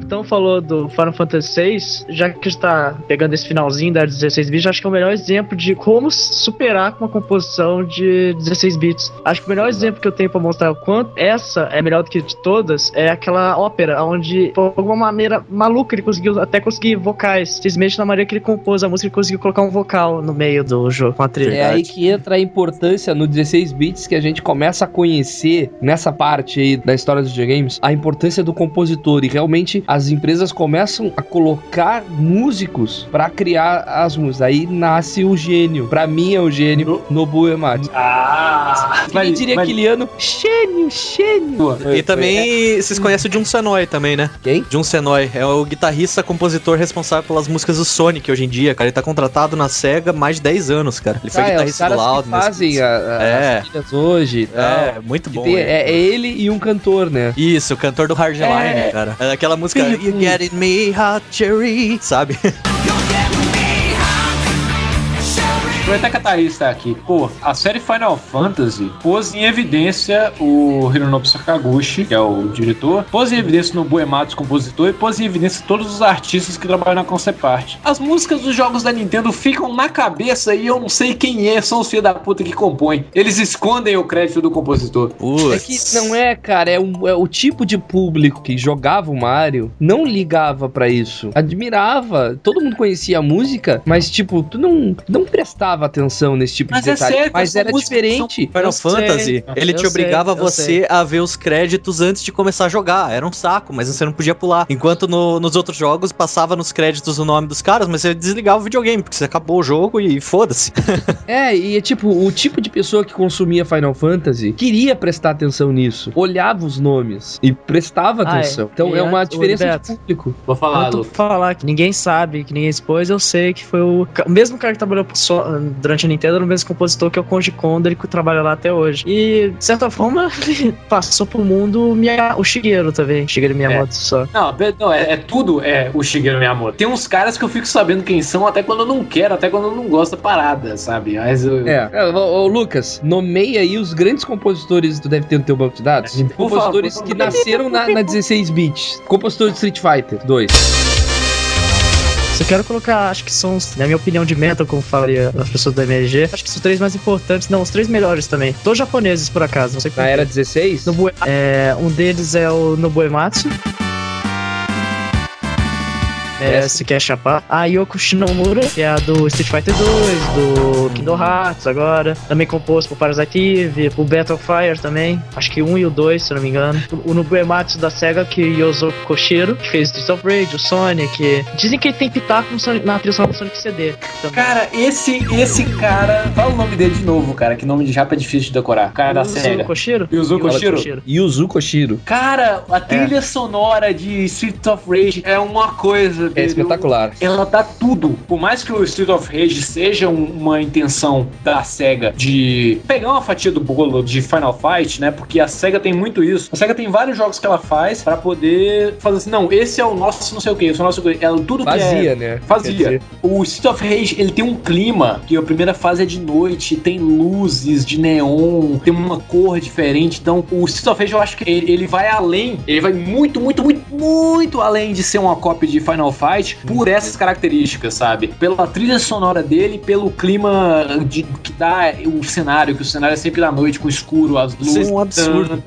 O capitão falou do Final Fantasy VI, já que está pegando esse finalzinho da 16 bits, acho que é o melhor exemplo de como superar uma composição de 16 bits. Acho que o melhor exemplo que eu tenho pra mostrar o quanto essa é melhor do que de todas é aquela ópera, onde, por alguma maneira maluca, ele conseguiu até conseguir vocais. Simplesmente na maneira que ele compôs a música, ele conseguiu colocar um vocal no meio do jogo com a trilha. É aí que entra a importância no 16 bits que a gente começa a conhecer nessa parte aí da história dos videogames, a importância do compositor e realmente as empresas começam a colocar músicos pra criar as músicas. Aí nasce o gênio. Pra mim é o gênio Nobuo Ematsu. Ah! Quem diria aquiliano? Gênio, gênio. E também, vocês conhecem o Jun Senoi também, né? Quem? Jun Senoi é o guitarrista, compositor responsável pelas músicas do Sonic hoje em dia, cara. Ele tá contratado na SEGA há mais de 10 anos, cara. Ele foi Ah, é, os guitarrista caras do que Loudness. fazem a, a, É. as hoje e tal. É, muito bom. tem- é, é ele e um cantor, né? Isso, o cantor do Hardline, É. cara. É aquela música You Getting Me Hot Cherry, sabe? Aproveitar que a Thaís tá aqui. Pô, a série Final Fantasy pôs em evidência o Hironobu Sakaguchi, que é o diretor, pôs em evidência no Buematsu, compositor, e pôs em evidência todos os artistas que trabalham na concept art. As músicas dos jogos da Nintendo ficam na cabeça e eu não sei quem é, são os filhos da puta que compõem. Eles escondem o crédito do compositor. É que não é, cara, é, um- é o tipo de público que jogava o Mario não ligava pra isso. Admirava, todo mundo conhecia a música, mas tipo, tu não, não prestava atenção nesse tipo Mas de é detalhe. sério, mas essa era diferente. Final Eu sei, Fantasy, ele te obrigava sei, você sei. a ver os créditos antes de começar a jogar. Era um saco, mas você não podia pular. Enquanto no- nos outros jogos passava nos créditos o nome dos caras, mas você desligava o videogame, porque você acabou o jogo e foda-se. É, e é tipo, o tipo de pessoa que consumia Final Fantasy queria prestar atenção nisso, olhava os nomes e prestava Ah, é. atenção. Então E é uma diferença de público. Vou falar, Lu. falar que ninguém sabe, que ninguém expôs, eu sei que foi o, o mesmo cara que trabalhou so- durante a Nintendo, era o mesmo compositor que é o Koji Kondo, ele que trabalha lá até hoje. E, de certa forma, ele passou pro mundo o Shigeru também, Shigeru Miyamoto só. Não, não é, é tudo é o Shigeru Miyamoto. Tem uns caras que eu fico sabendo quem são até quando eu não quero, até quando eu não gosto da parada, sabe? Mas eu, É, é, ô, ô, Lucas, nomeia aí os grandes compositores que tu deve ter no teu banco de dados. Por Compositores favor. que nasceram na, na 16 bits. Compositor de Street Fighter 2. Eu quero colocar, acho que são, os- na minha opinião de metal, como falaria as pessoas da MRG, acho que são os três mais importantes, não, os três melhores também. Todos japoneses, por acaso, não sei Na era 16? Nobu- é, um deles é o Nobuematsu. É, se quer chapar. A Yoko Shinomura, que é a do Street Fighter 2, do Kingdom Hearts agora. Também composto por Parasite Eve, por Battlefire também. Acho que um e o dois, se eu não me engano. O Nobuematsu da SEGA, que Yozo Koshiro, que fez Streets of Rage, o Sonic. Dizem que ele tem pitaco no Sonic, na trilha sonora do Sonic CD. também. Cara, esse, esse cara. Fala o nome dele de novo, cara, que nome de japa é difícil de decorar. Cara da SEGA. Koshiro? Yuzo Yozo Koshiro. Yuzu Koshiro. Cara, a trilha sonora de Street of Rage é uma coisa. É dele. espetacular. Ela dá tudo. Por mais que o Street of Rage seja um- uma intenção da SEGA de pegar uma fatia do bolo de Final Fight, né? Porque a SEGA tem muito isso. A SEGA tem vários jogos que ela faz pra poder fazer assim, não, esse é o nosso não sei o que, esse é o nosso ela tudo que é Fazia, né? Quer Fazia. O Street of Rage, ele tem um clima, que a primeira fase é de noite, tem luzes de neon, tem uma cor diferente. Então, o Street of Rage, eu acho que ele, ele vai além, ele vai muito, muito, muito, muito além de ser uma cópia de Final Fight por essas características, sabe? Pela trilha sonora dele, pelo clima de, que dá o cenário, que o cenário é sempre da noite, com escuro, as luzes. Isso é um absurdo.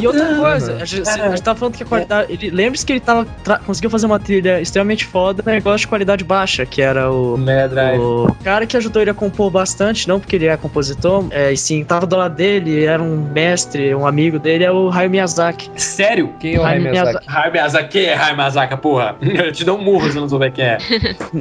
E outra coisa, a gente, a gente tava falando que a qualidade. Ele, Lembre-se que ele tava, conseguiu fazer uma trilha extremamente foda, um negócio de qualidade baixa, que era o. Drive. O cara que ajudou ele a compor bastante, não porque ele é compositor, é, e sim, tava do lado dele, era um mestre, um amigo dele, é o Hayao Miyazaki. Sério? Quem é o Hayao Hayao Miyazaki? Hai Miyazaki, quem é Hai Miyazaki, porra? Eu te dou um murro se eu não souber quem é.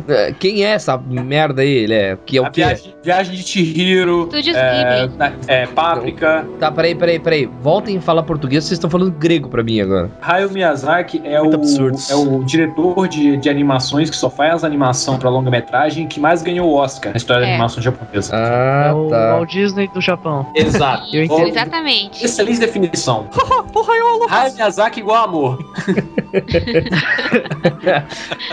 É, Quem é essa merda aí? Ele é. Que é A o quê? viagem, viagem de Chihiro, é, na- é, Páprica. Tá, peraí, peraí, peraí. Voltem a falar português, vocês estão falando grego pra mim agora. Hayao Miyazaki é Muito o, absurdos. é o diretor de, de animações que só faz animação pra longa-metragem que mais ganhou o Oscar na história da É. animação japonesa. Ah, é o tá. Walt Disney do Japão. Exato. Eu entendo. Exatamente. Excelente definição. Hayao Miyazaki igual amor.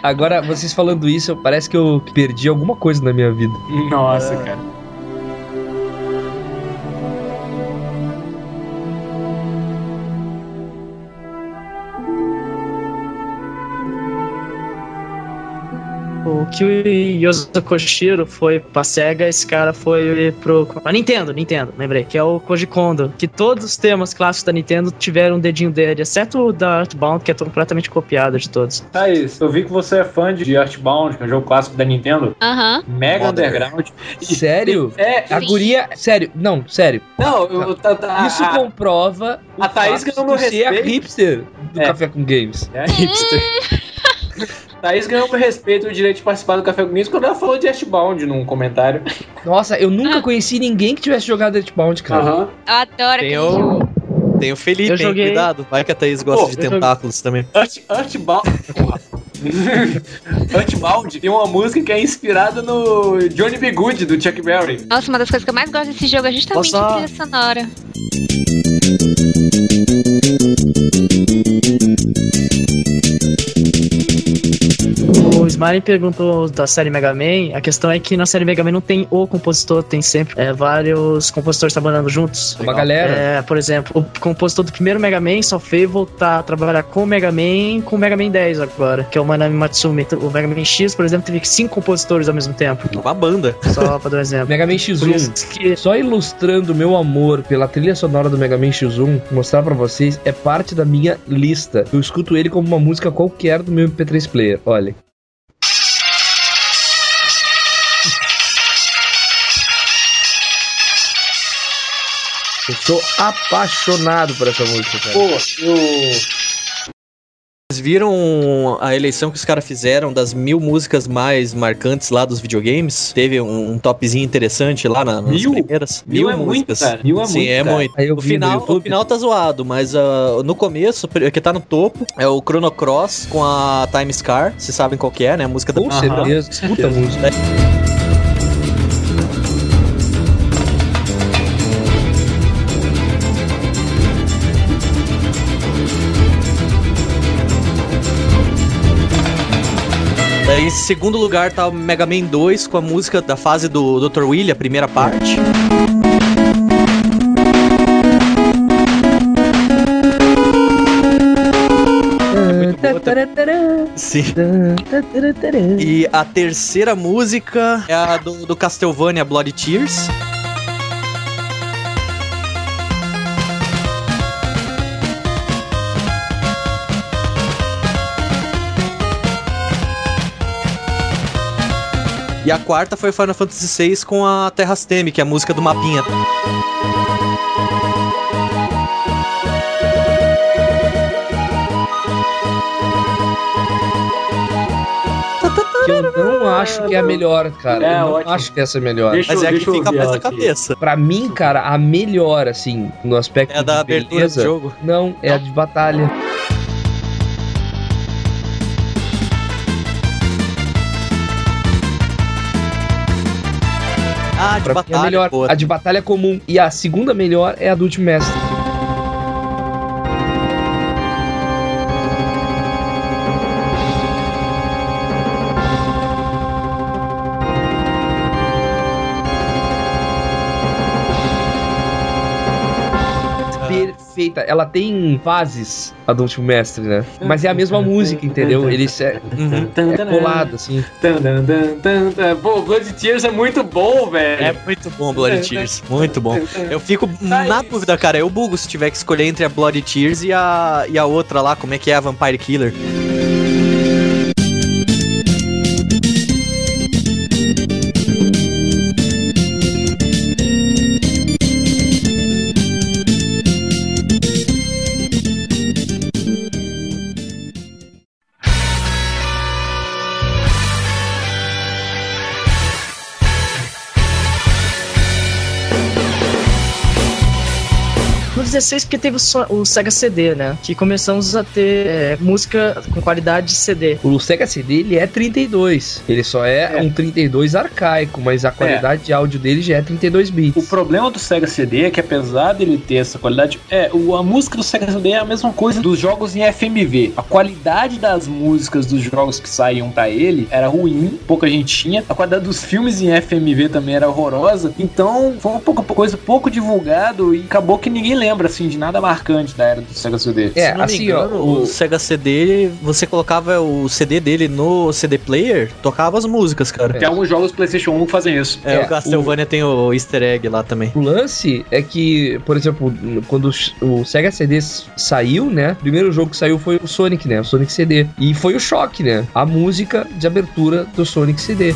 Agora, vocês falando isso, parece que eu perdi alguma coisa na minha vida. Nossa, cara. O que o Yozo Koshiro foi pra SEGA, esse cara foi pro. Pra Nintendo, Nintendo, lembrei. Que é o Koji Kondo. Que todos os temas clássicos da Nintendo tiveram um dedinho dele, exceto o da Earthbound, que é completamente copiado de todos. Thaís, eu vi que você é fã de Earthbound, que é um jogo clássico da Nintendo. Aham. Mega Modern. Underground. Sério? É, A guria. Sério, não, sério. não, eu, tá, tá, Isso a- comprova o a Thaís fato ganhou meu tu ser a respeito. hipster do É. Café com Games. É hipster. Thaís ganhou meu respeito e o direito de participar do Café com Games quando ela falou de Earthbound num comentário. Nossa, eu nunca conheci ninguém que tivesse jogado Earthbound, cara. Aham. Eu adoro Tem o, tem o Felipe, Eu hein? joguei- Cuidado. Vai que a Thaís gosta Pô, de joguei- tentáculos também. Earth, Earthbound. Earthbound tem uma música que é inspirada no Johnny B. Good do Chuck Berry. Nossa, uma das coisas que eu mais gosto desse jogo é justamente Posso- a trilha sonora. Smiley perguntou da série Mega Man. A questão é que na série Mega Man não tem o compositor, tem sempre é, vários compositores trabalhando juntos. Uma galera. É, por exemplo, o compositor do primeiro Mega Man só veio voltar a trabalhar com o Mega Man com o Mega Man 10 agora, que é o Manami Matsumi. O Mega Man X, por exemplo, teve cinco compositores ao mesmo tempo. Uma banda. Só pra dar um exemplo. Mega Man Por X1. isso que Só ilustrando o meu amor pela trilha sonora do Mega Man X1, mostrar pra vocês, é parte da minha lista. Eu escuto ele como uma música qualquer do meu MP3 player. Olha. Eu sou apaixonado por essa música, cara. Pô, eu. Vocês viram a eleição que os caras fizeram das mil músicas mais marcantes lá dos videogames? Teve um, um topzinho interessante lá na, nas Mil? primeiras. Mil é muito, cara. Mil é Sim, muito, é muito. Aí eu O final, o final tá zoado, mas ah, no começo, o que tá no topo, é o Chrono Cross com a Time Scar. Vocês sabem qual que é, né? A música da Com certeza. Puta música. Daí, em segundo lugar tá o Mega Man 2 com a música da fase do Dr. Willy, a primeira parte. Tá. Sim. E a terceira música é a do, do Castlevania Bloody Tears. E a quarta foi Final Fantasy VI com a Terra Teme, que é a música do mapinha. Que eu não acho que é a melhor, cara. É, eu não ótimo. acho que essa é a melhor. Deixa Mas é a que fica mais na aqui. cabeça. Pra mim, cara, a melhor, assim, no aspecto É a da de abertura do beleza, jogo. Não, é a de batalha. Ah, de Pra mim é a batalha. melhor. boa. A de batalha comum. E a segunda melhor é a do Último Perfeita. Ela tem fases, a do Último Mestre, né? Mas é a mesma música, entendeu? Eles é, Uhum. é colado, assim. Pô, Blood Tears é muito bom, velho. É muito bom Bloody Tears, muito bom. Eu fico na dúvida, cara. Eu bugo se tiver que escolher entre a Bloody Tears e a, e a outra lá, como é que é a Vampire Killer. No 16, porque teve o, o Sega CD, né? Que começamos a ter é, música com qualidade de CD. O Sega CD ele é 32. Ele só é, É. um 32 arcaico, mas a qualidade de áudio dele já é 32 bits. O problema do Sega CD é que apesar dele ter essa qualidade, é, o, a música do Sega CD é a mesma coisa dos jogos em FMV. A qualidade das músicas dos jogos que saíam pra ele era ruim, pouca gente tinha. A qualidade dos filmes em FMV também era horrorosa. Então, foi uma pouca, coisa pouco divulgado e acabou que ninguém lembra assim de nada marcante da era do Sega CD. É, Se não me assim, engano, ó, o... o- Sega CD, você colocava o CD dele no CD player, tocava as músicas, cara. Tem alguns jogos PlayStation 1 que fazem isso. É, É, o Castlevania tem o easter egg lá também. O lance é que, por exemplo, quando o Sega CD saiu, né? O primeiro jogo que saiu foi o Sonic, né? O Sonic CD. E foi o choque, né? A música de abertura do Sonic CD.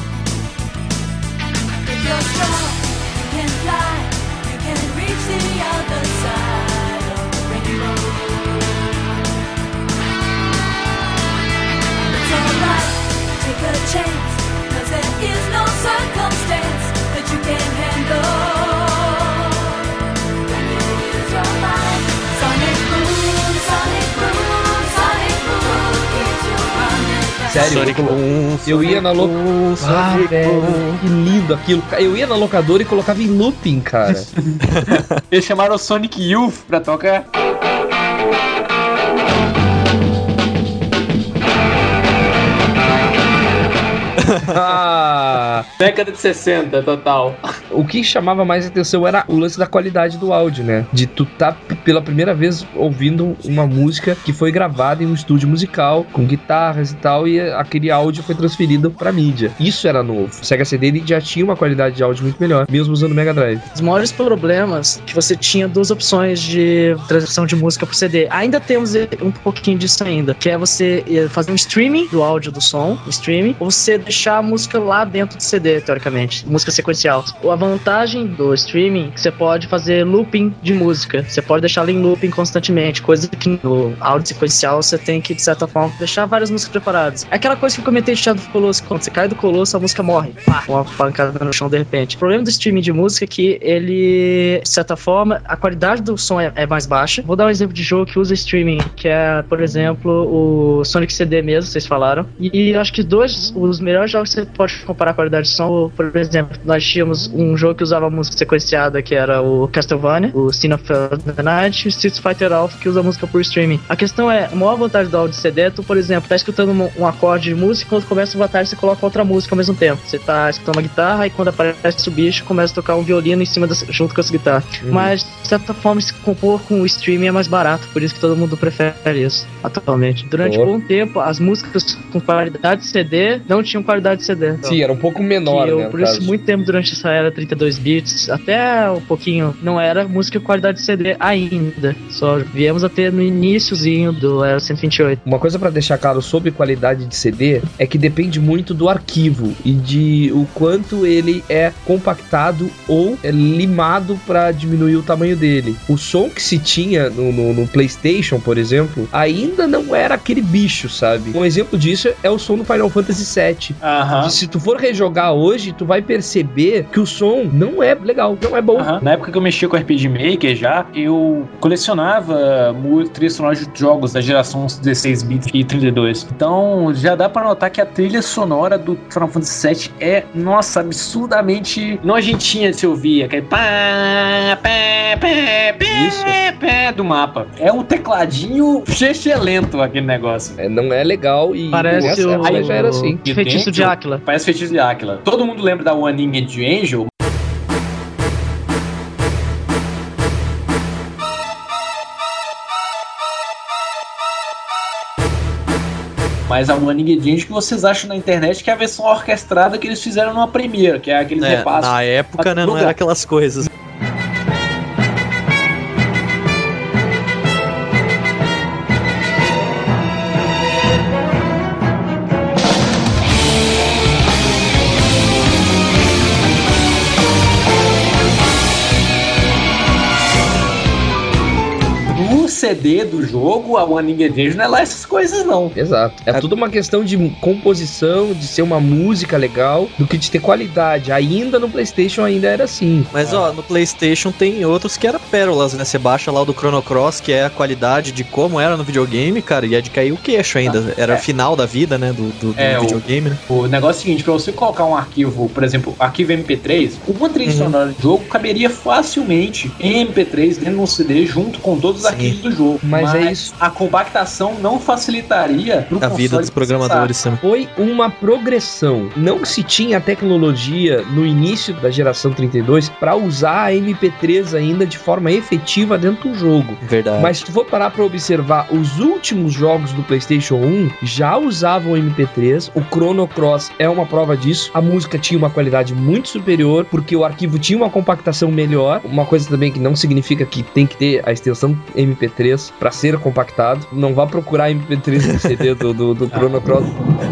Sério, Sonic eu, Boom, eu ia na. Boom, Ah, velho, que lindo aquilo. Eu ia na locadora e colocava em looping, cara. Eles chamaram o Sonic Youth pra tocar. ah, Década de 60, total. o que chamava mais atenção era o lance da qualidade do áudio, né? De tu tá pela primeira vez ouvindo uma música que foi gravada em um estúdio musical, com guitarras e tal, e aquele áudio foi transferido pra mídia. Isso era novo. O Sega CD ele já tinha uma qualidade de áudio muito melhor, mesmo usando o Mega Drive. Os maiores problemas que você tinha duas opções de transmissão de música pro CD. Ainda temos um pouquinho disso ainda, que é você eh, fazer um streaming do áudio do som, um streaming, ou você deixar a música lá dentro do CD, teoricamente, música sequencial. A vantagem do streaming é que você pode fazer looping de música. Você pode deixar ela em looping constantemente, coisa que no áudio sequencial você tem que, de certa forma, deixar várias músicas preparadas. É aquela coisa que eu comentei de Shadow the Colossus, quando você cai do Colosso, a música morre. Pá, uma pancada no chão de repente. O problema do streaming de música é que ele, de certa forma, a qualidade do som é, é mais baixa. Vou dar um exemplo de jogo que usa streaming, que é, por exemplo, o Sonic CD mesmo, vocês falaram. E, eu acho que dois, os melhores jogos que você pode comparar a qualidade som, por exemplo, nós tínhamos um um jogo que usava música sequenciada, que era o Castlevania, o Sin of the Night, e o Street Fighter Alpha, que usa música por streaming. A questão é, a maior vantagem do áudio CD é tu, por exemplo, tá escutando um, um acorde de música, quando começa o batalha, você coloca outra música ao mesmo tempo. Você tá escutando uma guitarra, e quando aparece o bicho, começa a tocar um violino em cima das, junto com essa guitarra. Mas, de certa forma, se compor com o streaming é mais barato, por isso que todo mundo prefere isso atualmente. Durante Boa. bom tempo, as músicas com qualidade de CD não tinham qualidade de CD. Sim, era um pouco menor, que eu, né? por isso, caso. muito tempo durante essa era 32 bits, até um pouquinho, não era música com qualidade de CD ainda. Só viemos a ter no iníciozinho do Era 128. Uma coisa pra deixar claro sobre qualidade de CD é que depende muito do arquivo e de o quanto ele é compactado ou é limado pra diminuir o tamanho dele. O som que se tinha no, no- no PlayStation, por exemplo, ainda não era aquele bicho, sabe? Um exemplo disso é o som do Final Fantasy VII. Aham. Que se tu for rejogar hoje, tu vai perceber que o som não é legal, não é bom. Aham. Na época que eu mexia com RPG Maker já, eu colecionava trilhas sonoras de jogos da geração 16 bits e 32. Então já dá pra notar que a trilha sonora do Final Fantasy VII é, nossa, absurdamente nojentinha de se ouvir. Aquele pá, pé, pé, pé, Isso. pé do mapa. É um tecladinho lento aquele negócio. É, não é legal e Parece o, época já era assim. Feitiço de Áquila. Parece feitiço de Áquila. Todo mundo lembra da One Winged Angel? Mas a One Winged Angel que vocês acham na internet que é a versão orquestrada que eles fizeram numa primeira, que é aqueles É, repassos. na época, né, não era aquelas coisas. CD do jogo, a One Angel não é lá essas coisas não. Exato. É, tudo uma questão de composição, de ser uma música legal, do que de ter qualidade. Ainda no PlayStation ainda era assim. Mas ó, no PlayStation tem outros que era pérolas, né? Você baixa lá o do Chrono Cross, que é a qualidade de como era no videogame, cara, e é de cair o queixo ainda. Era é. o final da vida, né? Do, do, do É, o- videogame, né? O negócio é o seguinte, pra você colocar um arquivo, por exemplo, arquivo MP3, uma trilha Uhum. sonora de jogo caberia facilmente em MP3 dentro de um CD junto com todos os Sim. arquivos do jogo. Mas é isso. A compactação não facilitaria pro A vida dos programadores. Foi uma progressão. Não se tinha a tecnologia no início da geração 32 para usar a MP3 ainda de forma efetiva dentro do jogo. Verdade. Mas se tu for parar pra observar, os últimos jogos do PlayStation 1 já usavam MP3. O Chrono Cross é uma prova disso. A música tinha uma qualidade muito superior, porque o arquivo tinha uma compactação melhor. Uma coisa também que não significa que tem que ter a extensão MP3 pra ser compactado. Não vá procurar MP3 no CD do, do, do Chrono Cross.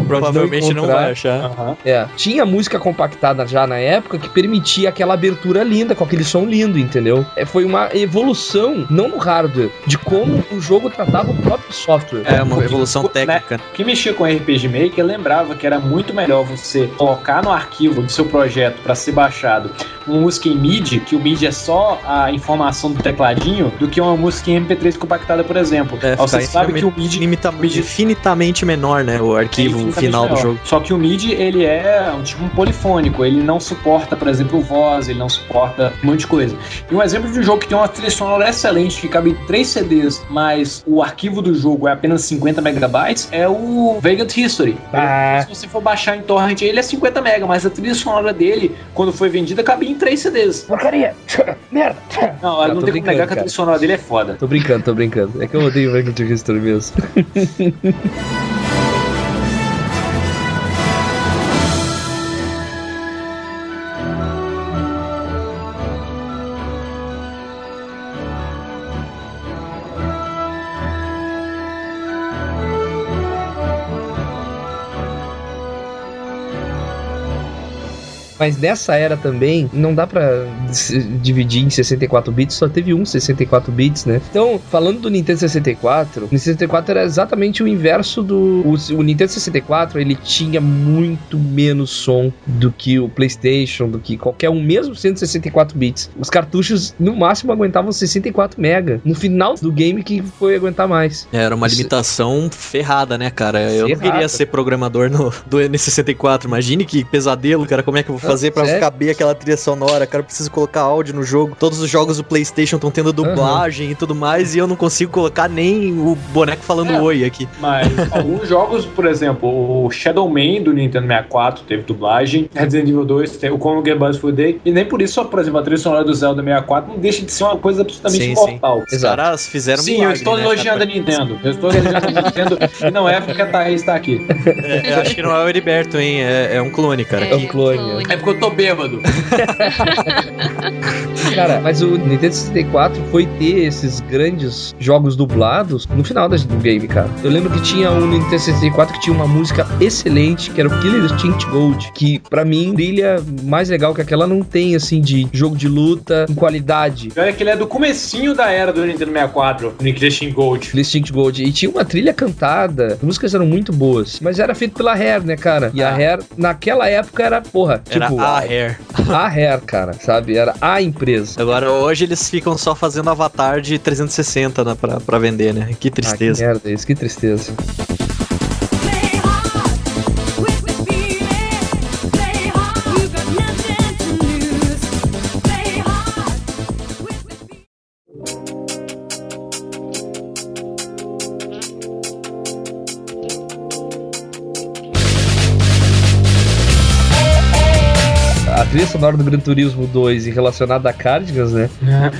Provavelmente não encontrar. vai achar. Aham. É, tinha música compactada já na época que permitia aquela abertura linda, com aquele som lindo, entendeu? É, foi uma evolução, não no hardware, de como o jogo tratava o próprio software. É uma evolução Né? técnica. Quem mexia com RPG Maker lembrava que era muito melhor você colocar no arquivo do seu projeto para ser baixado uma música em MIDI, que o MIDI é só a informação do tecladinho, do que uma música em MP3 compactada, por exemplo. É, você sabe que o MIDI Limita- MIDI infinitamente menor, né? O arquivo infinitamente final do jogo. Só que o MIDI, ele é um tipo um polifônico, ele não suporta, por exemplo, voz, ele não suporta um monte de coisa. E um exemplo de um jogo que tem uma trilha sonora excelente, que cabe em 3 CDs, mas o arquivo do jogo é apenas 50 megabytes, é o Vagrant History. Ah. Se você for baixar em torrent, ele é 50 mega, mas a trilha sonora dele, quando foi vendida, cabia em 3 CDs. Porcaria! Merda! Não, Não, não tem como negar que a trilha sonora dele é foda. Tô brincando, tô brincando. É que eu odeio to History mesmo. Mas nessa era também, não dá pra se dividir em 64 bits, só teve um 64 bits, né? Então, falando do Nintendo 64, o Nintendo 64 era exatamente o inverso do. O, o Nintendo 64 ele tinha muito menos som do que o PlayStation, do que qualquer um, mesmo sendo 64 bits. Os cartuchos no máximo aguentavam 64 mega. No final do game que foi aguentar mais. Era uma Isso- limitação ferrada, né, cara? Eu não Ferrada. queria ser programador no, do N64. Imagine que pesadelo, cara. Como é que eu vou fazer pra sério? caber aquela trilha sonora, cara. Eu preciso colocar áudio no jogo. Todos os jogos do PlayStation estão tendo dublagem e tudo mais, e eu não consigo colocar nem o boneco falando É. oi aqui. Mas alguns jogos, por exemplo, o Shadow Man do Nintendo 64 teve dublagem, Resident Evil 2 tem o Como Game Boy Full Day, e nem por isso, só, por exemplo, a trilha sonora do Zelda 64 não deixa de ser uma coisa absolutamente Sim, sim. mortal. Os caras fizeram Sim, eu milagre, estou né, elogiando cara? a Nintendo. Eu estou elogiando a Nintendo e não é porque a Thaís está aqui. É, eu acho que não é o Heriberto, hein? É, é um clone, cara. É um clone. É porque eu tô bêbado. Cara, mas o Nintendo 64 foi ter esses grandes jogos dublados no final das- do game, cara. Eu lembro que tinha um Nintendo 64 que tinha uma música excelente, que era o Killer Instinct Gold, que pra mim, trilha mais legal que aquela não tem, assim, de jogo de luta em qualidade. Pior é que ele é do comecinho da era do Nintendo 64, o Nick Instinct Gold. Killer Instinct Gold. E tinha uma trilha cantada, as músicas eram muito boas, mas era feito pela Rare, né, cara? E a Rare, naquela época, era, porra, Era tipo, a Hair. a Rare, cara, sabe? Era a empresa. Agora, hoje eles ficam só fazendo avatar de 360 né, pra, pra vender, né? Que Ah, que tristeza. merda isso, que tristeza. Sonora do Gran Turismo 2 e relacionada a Cardigans, né?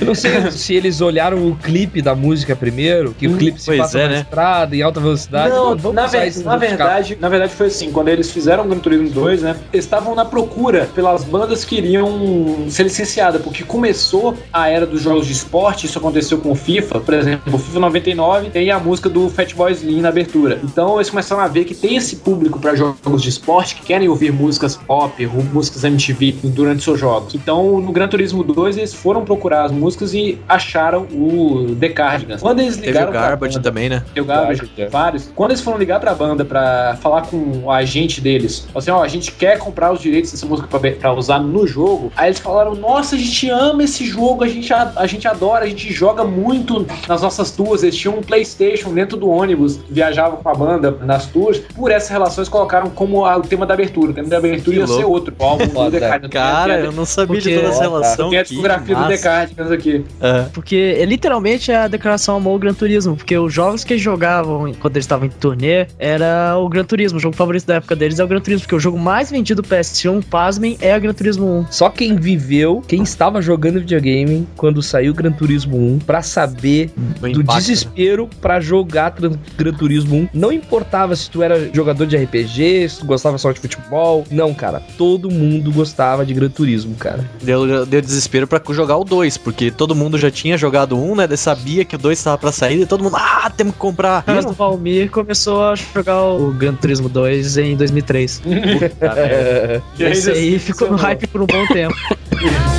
Eu não sei se eles olharam o clipe da música primeiro, que o clipe se pois passa é, na né? estrada, em alta velocidade. Não, Vamos na, isso na verdade, na verdade foi assim, quando eles fizeram o Gran Turismo 2, né, eles estavam na procura pelas bandas que iriam ser licenciadas, porque começou a era dos jogos de esporte, isso aconteceu com o FIFA, por exemplo, o FIFA 99 tem a música do Fatboy Slim na abertura. Então eles começaram a ver que tem esse público para jogos de esporte que querem ouvir músicas pop, músicas MTV durante seus jogos. Então no Gran Turismo 2 eles foram procurar as músicas e acharam o The Cardigans. Quando eles Teve ligaram o pra Garbage banda- também, né? Teve o Garbage, vários. Quando eles foram ligar pra banda pra falar com o agente deles, assim, ó, a gente quer comprar os direitos dessa música pra, pra usar no jogo. Aí eles falaram, nossa, a gente ama esse jogo, a gente, a, a gente adora, a gente joga muito nas nossas tours. Eles tinham um Playstation dentro do ônibus, viajavam com a banda nas tours. Por essas relações colocaram como a- o tema da abertura. O tema da abertura Que ia ser louco. outro, o álbum do. The Cardigans. Cara, eu não sabia Porque- de toda essa tá. relação. tem a discografia do Cardigans aqui. É. Porque é, literalmente é a declaração amor ao Gran Turismo. Porque os jogos que eles jogavam quando eles estavam em turnê era o Gran Turismo. O jogo favorito da época deles é o Gran Turismo. Porque o jogo mais vendido do PS1, pasmem, é o Gran Turismo 1. Só quem viveu, quem estava jogando videogame quando saiu Gran Turismo 1, pra saber O do impacto, né? desespero pra jogar Gran Turismo 1. Não importava se tu era jogador de RPG, se tu gostava só de futebol. Não, cara. Todo mundo gostava de Gran Turismo, cara. Deu, deu desespero pra jogar o 2, porque todo mundo já tinha jogado um, né? Sabia que o 2 estava pra sair e todo mundo, ah, temos que comprar. Mas o Valmir começou a jogar o Gran Turismo 2 em 2003. Puta. E Esse aí ficou no hype por um bom tempo.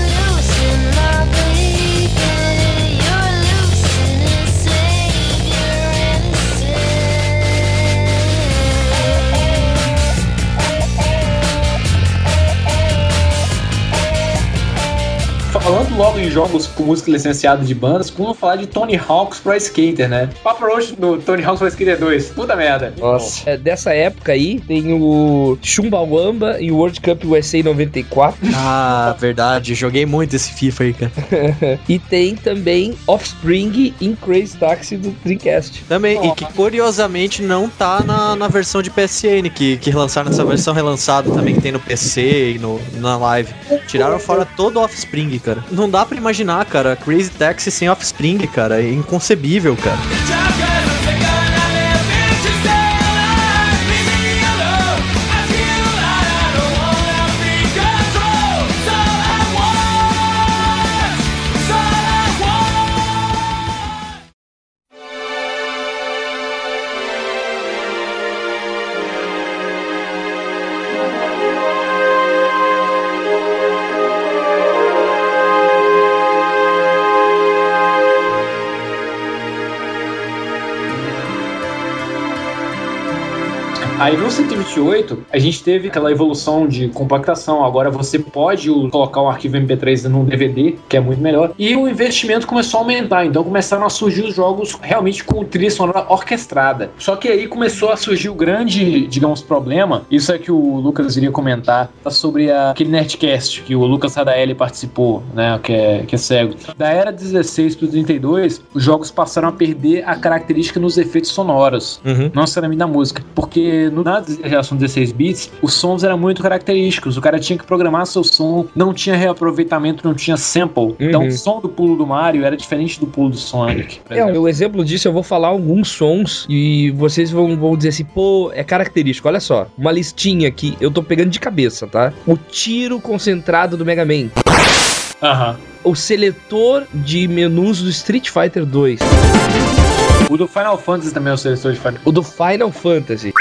logo em jogos com música licenciada de bandas, vamos falar de Tony Hawk's Pro Skater, né? Papo Roach no Tony Hawk's Pro Skater 2. Puta merda. Nossa. É, dessa época aí, tem o Chumbawamba e o World Cup USA 94. Ah, verdade. Joguei muito esse FIFA aí, cara. e tem também Offspring em Crazy Taxi do Dreamcast. Também, e que curiosamente não tá na, na versão de PSN, que, que lançaram essa versão relançada também, que tem no PC e no, na live. Tiraram fora todo o Offspring, cara. Não dá pra imaginar, cara, Crazy Taxi sem Offspring, cara. É inconcebível, cara. Aí no 128, a gente teve aquela evolução de compactação. Agora você pode colocar um arquivo MP3 num DVD, que é muito melhor. E o investimento começou a aumentar. Então começaram a surgir os jogos realmente com trilha sonora orquestrada. Só que aí começou a surgir o grande, digamos, problema. Isso é que o Lucas iria comentar tá sobre a- aquele Nerdcast que o Lucas Radaeli participou, né? Que é, que é cego. Da era 16 pro 32, os jogos passaram a perder a característica nos efeitos sonoros Uhum. não necessariamente da música. Porque no, na geração 16 bits, os sons eram muito característicos. O cara tinha que programar seu som, não tinha reaproveitamento, não tinha sample. Então o som do pulo do Mario era diferente do pulo do Sonic. É, o exemplo disso, eu vou falar alguns sons e vocês vão, vão dizer assim, pô, é característico. Olha só, uma listinha aqui, eu tô pegando de cabeça, tá? O tiro concentrado do Mega Man. Aham. O seletor de menus do Street Fighter 2. O do Final Fantasy também é o seletor de Final O do Final Fantasy.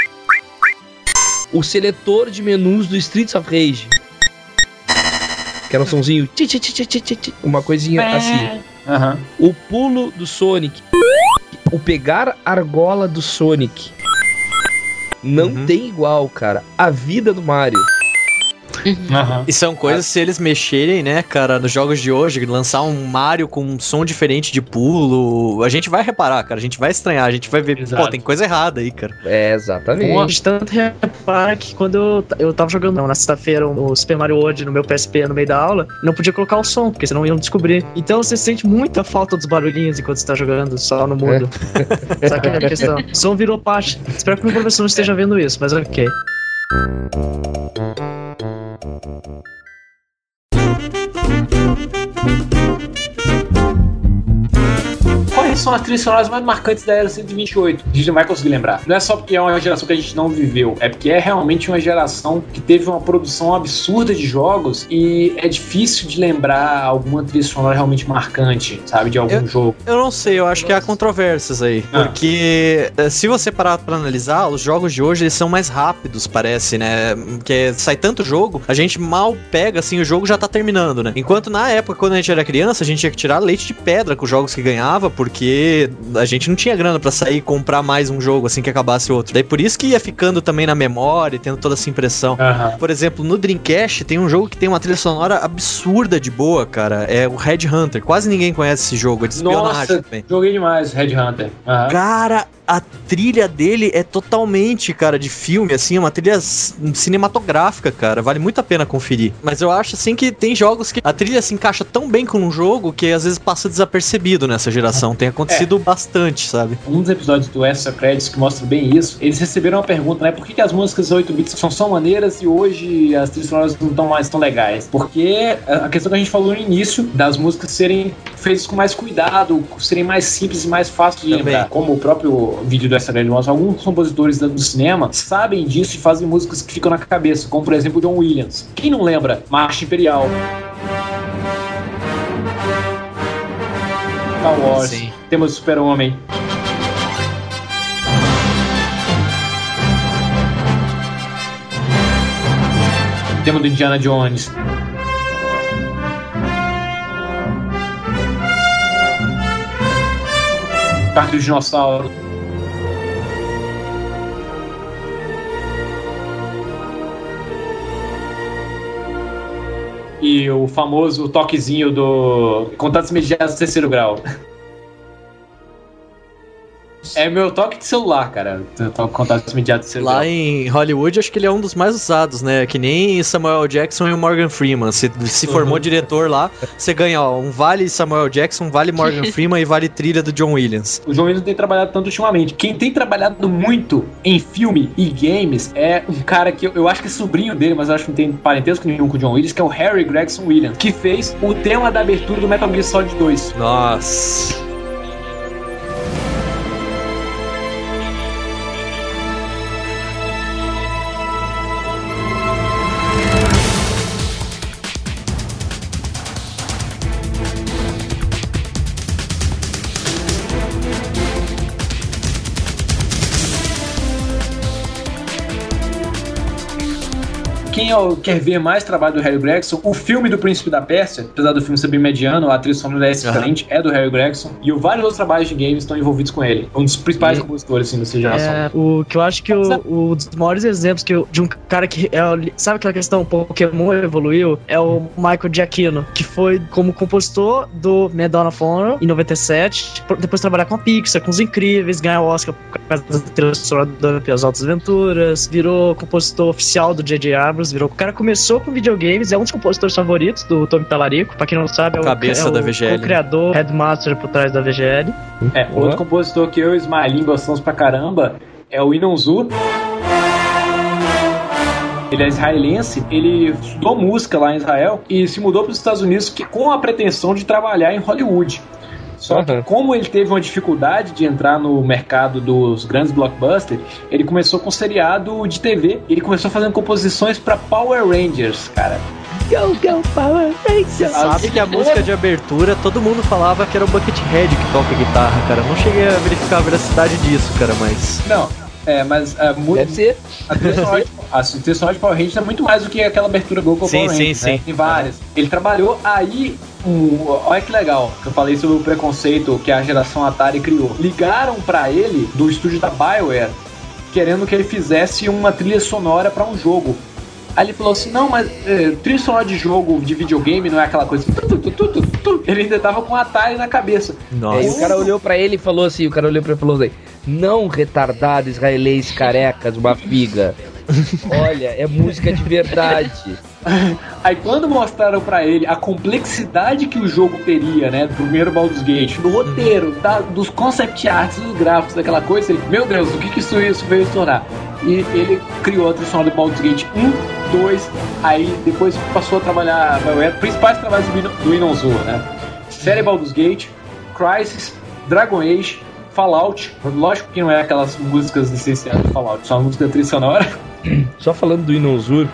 O seletor de menus do Streets of Rage. Que era um ti, Uma coisinha assim. O pulo do Sonic. O pegar argola do Sonic. Não Uhum. tem igual, cara. A vida do Mario. Aham. E são coisas, se eles mexerem, né, cara, nos jogos de hoje, lançar um Mario com um som diferente de pulo, a gente vai reparar, cara, a gente vai estranhar, a gente vai ver, Exato. pô, tem coisa errada aí, cara. É, exatamente. De tanto repara que quando eu, eu tava jogando na sexta-feira o Super Mario World no meu PSP no meio da aula, não podia colocar o som, porque senão iam descobrir. Então você sente muita falta dos barulhinhos enquanto você tá jogando só no mundo. Sabe que é a questão? O som virou parte. Espero que meu professor não esteja vendo isso, mas ok. Mm-mm-mm-mm. Quais são as trilhas sonoras mais marcantes da era 128? A gente não vai conseguir lembrar. Não é só porque é uma geração que a gente não viveu, é porque é realmente uma geração que teve uma produção absurda de jogos e é difícil de lembrar alguma trilha sonora realmente marcante, sabe, de algum jogo. Eu não sei, eu acho que há controvérsias aí. Ah. Porque eh, se você parar pra analisar, os jogos de hoje eles são mais rápidos, parece, né? Porque sai tanto jogo, a gente mal pega assim, o jogo já tá terminando, né? Enquanto na época, quando a gente era criança, a gente tinha que tirar leite de pedra com os jogos que ganhava, porque a gente não tinha grana pra sair e comprar mais um jogo assim que acabasse outro. Daí por isso que ia ficando também na memória, tendo toda essa impressão. Por exemplo, no Dreamcast tem um jogo que tem uma trilha sonora absurda de boa, cara. É o Red Hunter. Quase ninguém conhece esse jogo, é de espionagem Nossa, também. joguei demais Red Hunter. Cara, a trilha dele é totalmente, cara, de filme, assim, é uma trilha cinematográfica, cara. Vale muito a pena conferir. Mas eu acho, assim, que tem jogos que a trilha se encaixa tão bem com um jogo que às vezes passa desapercebido nessa geração. Tem acontecido bastante, sabe? Um dos episódios do Extra Credits que mostra bem isso, eles receberam uma pergunta, né? Por que, que as músicas 8 bits são só maneiras e hoje as trilhas sonoras não estão mais tão legais? Porque a questão que a gente falou no início, das músicas serem feitas com mais cuidado, serem mais simples e mais fáceis de lembrar. Como o próprio vídeo do Credits mostra, alguns compositores do cinema sabem disso e fazem músicas que ficam na cabeça, como por exemplo John Williams. Quem não lembra? Marcha Imperial. Star Wars. Sim. Temos Super-Homem. Tema do Indiana Jones. Parque do Dinossauro. E o famoso toquezinho do Contatos Imediatos do Terceiro Grau. É meu toque de celular, cara. Toque contatos imediatos do celular. Lá em Hollywood, acho que ele é um dos mais usados, né? Que nem Samuel Jackson e o Morgan Freeman. Se, se formou diretor lá, você ganha ó, um vale Samuel Jackson, vale Morgan Freeman e vale trilha do John Williams. O João Williams não tem trabalhado tanto ultimamente. Quem tem trabalhado muito em filme e games é um cara que eu, eu acho que é sobrinho dele, mas eu acho que não tem parentesco nenhum com o John Williams, que é o Harry Gregson Williams, que fez o tema da abertura do Metal Gear Solid 2. Nossa. Quem ó, quer ver mais trabalho do Harry Gregson, o filme do Príncipe da Pérsia, apesar do filme ser bem mediano, a trilha sonora é excelente, é do Harry Gregson, e o vários outros trabalhos de games estão envolvidos com ele. Um dos principais E- compositores assim, dessa geração. É, o que eu acho que o, o dos maiores exemplos que eu- de um cara que é, sabe aquela questão Pokémon evoluiu é o Michael Giacchino, que foi como compositor do Medal of Honor em 97, por- depois trabalhar com a Pixar, com os Incríveis, ganhar o Oscar por causa da trilha sonora do As Altas Aventuras, virou compositor oficial do J.J. Abrams, virou o cara começou com videogames, é um dos compositores favoritos do Tommy Talarico, pra quem não sabe é o Cabeça é da o VGL. co-criador, headmaster por trás da VGL. É, outro compositor que eu e o Smiling gostamos pra caramba é o Inonzu. Ele é israelense, ele estudou música lá em Israel e se mudou para os Estados Unidos que, com a pretensão de trabalhar em Hollywood. Só que Aham. como ele teve uma dificuldade de entrar no mercado dos grandes blockbusters, ele começou com seriado de TV. Ele começou fazendo composições para Power Rangers, cara. Go, go, Power Rangers! Sabe que a música de abertura, todo mundo falava que era o Buckethead que toca guitarra, cara. Eu não cheguei a verificar a veracidade disso, cara, mas. Não, é, mas é, mu- Deve ser. A trilha sonora de- a Power Rangers é muito mais do que aquela abertura Go Go Sim, Power sim, Rangers, né? sim. Tem várias. Ele trabalhou aí. Um, olha que legal, que eu falei sobre o preconceito que a geração Atari criou. Ligaram pra ele do estúdio da BioWare, querendo que ele fizesse uma trilha sonora pra um jogo. Aí ele falou assim: não, mas é, trilha sonora de jogo, de videogame, não é aquela coisa. tu, tu, tu. Ele ainda tava com Atari na cabeça. Nossa. Aí o cara olhou pra ele e falou assim, o cara olhou pra ele e falou assim, não retardado israelense careca de uma figa. Olha, é música de verdade. Aí quando mostraram pra ele a complexidade que o jogo teria, né, do primeiro Baldur's Gate, do roteiro, da- dos concept arts, dos gráficos, daquela coisa, ele, meu Deus, o que que isso, isso veio tornar? E ele criou a sonora do Baldur's Gate 1, 2, aí depois passou a trabalhar, BioWare, principais trabalhos do, do né? Série Baldur's Gate, Crysis, Dragon Age, Fallout, lógico que não é aquelas músicas licenciadas de Fallout, só a música trilha sonora. Só falando do Inozur,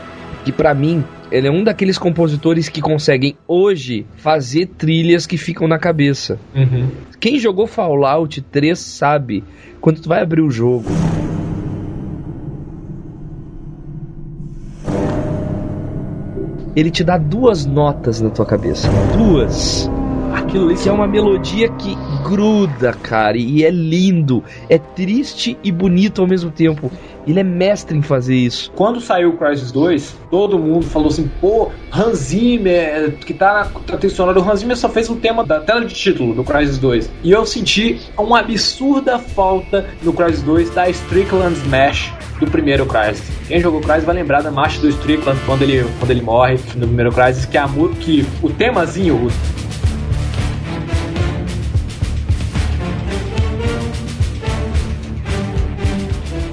que pra mim, ele é um daqueles compositores que conseguem hoje fazer trilhas que ficam na cabeça. Quem jogou Fallout 3 sabe, quando tu vai abrir o jogo, ele te dá duas notas na tua cabeça. Duas. Aquilo ali Que é uma melodia que gruda, cara, e é lindo, é triste e bonito ao mesmo tempo. Ele é mestre em fazer isso. Quando saiu o Crysis 2, todo mundo falou assim, pô, Hans Zimmer, que tá na o Hans Zimmer só fez o tema da tela de título do Crysis 2. E eu senti uma absurda falta no Crysis 2 da Strickland Smash do primeiro Crysis. Quem jogou Crysis vai lembrar da marcha do Strickland quando ele, quando ele morre no primeiro Crysis, que, é a, que o temazinho,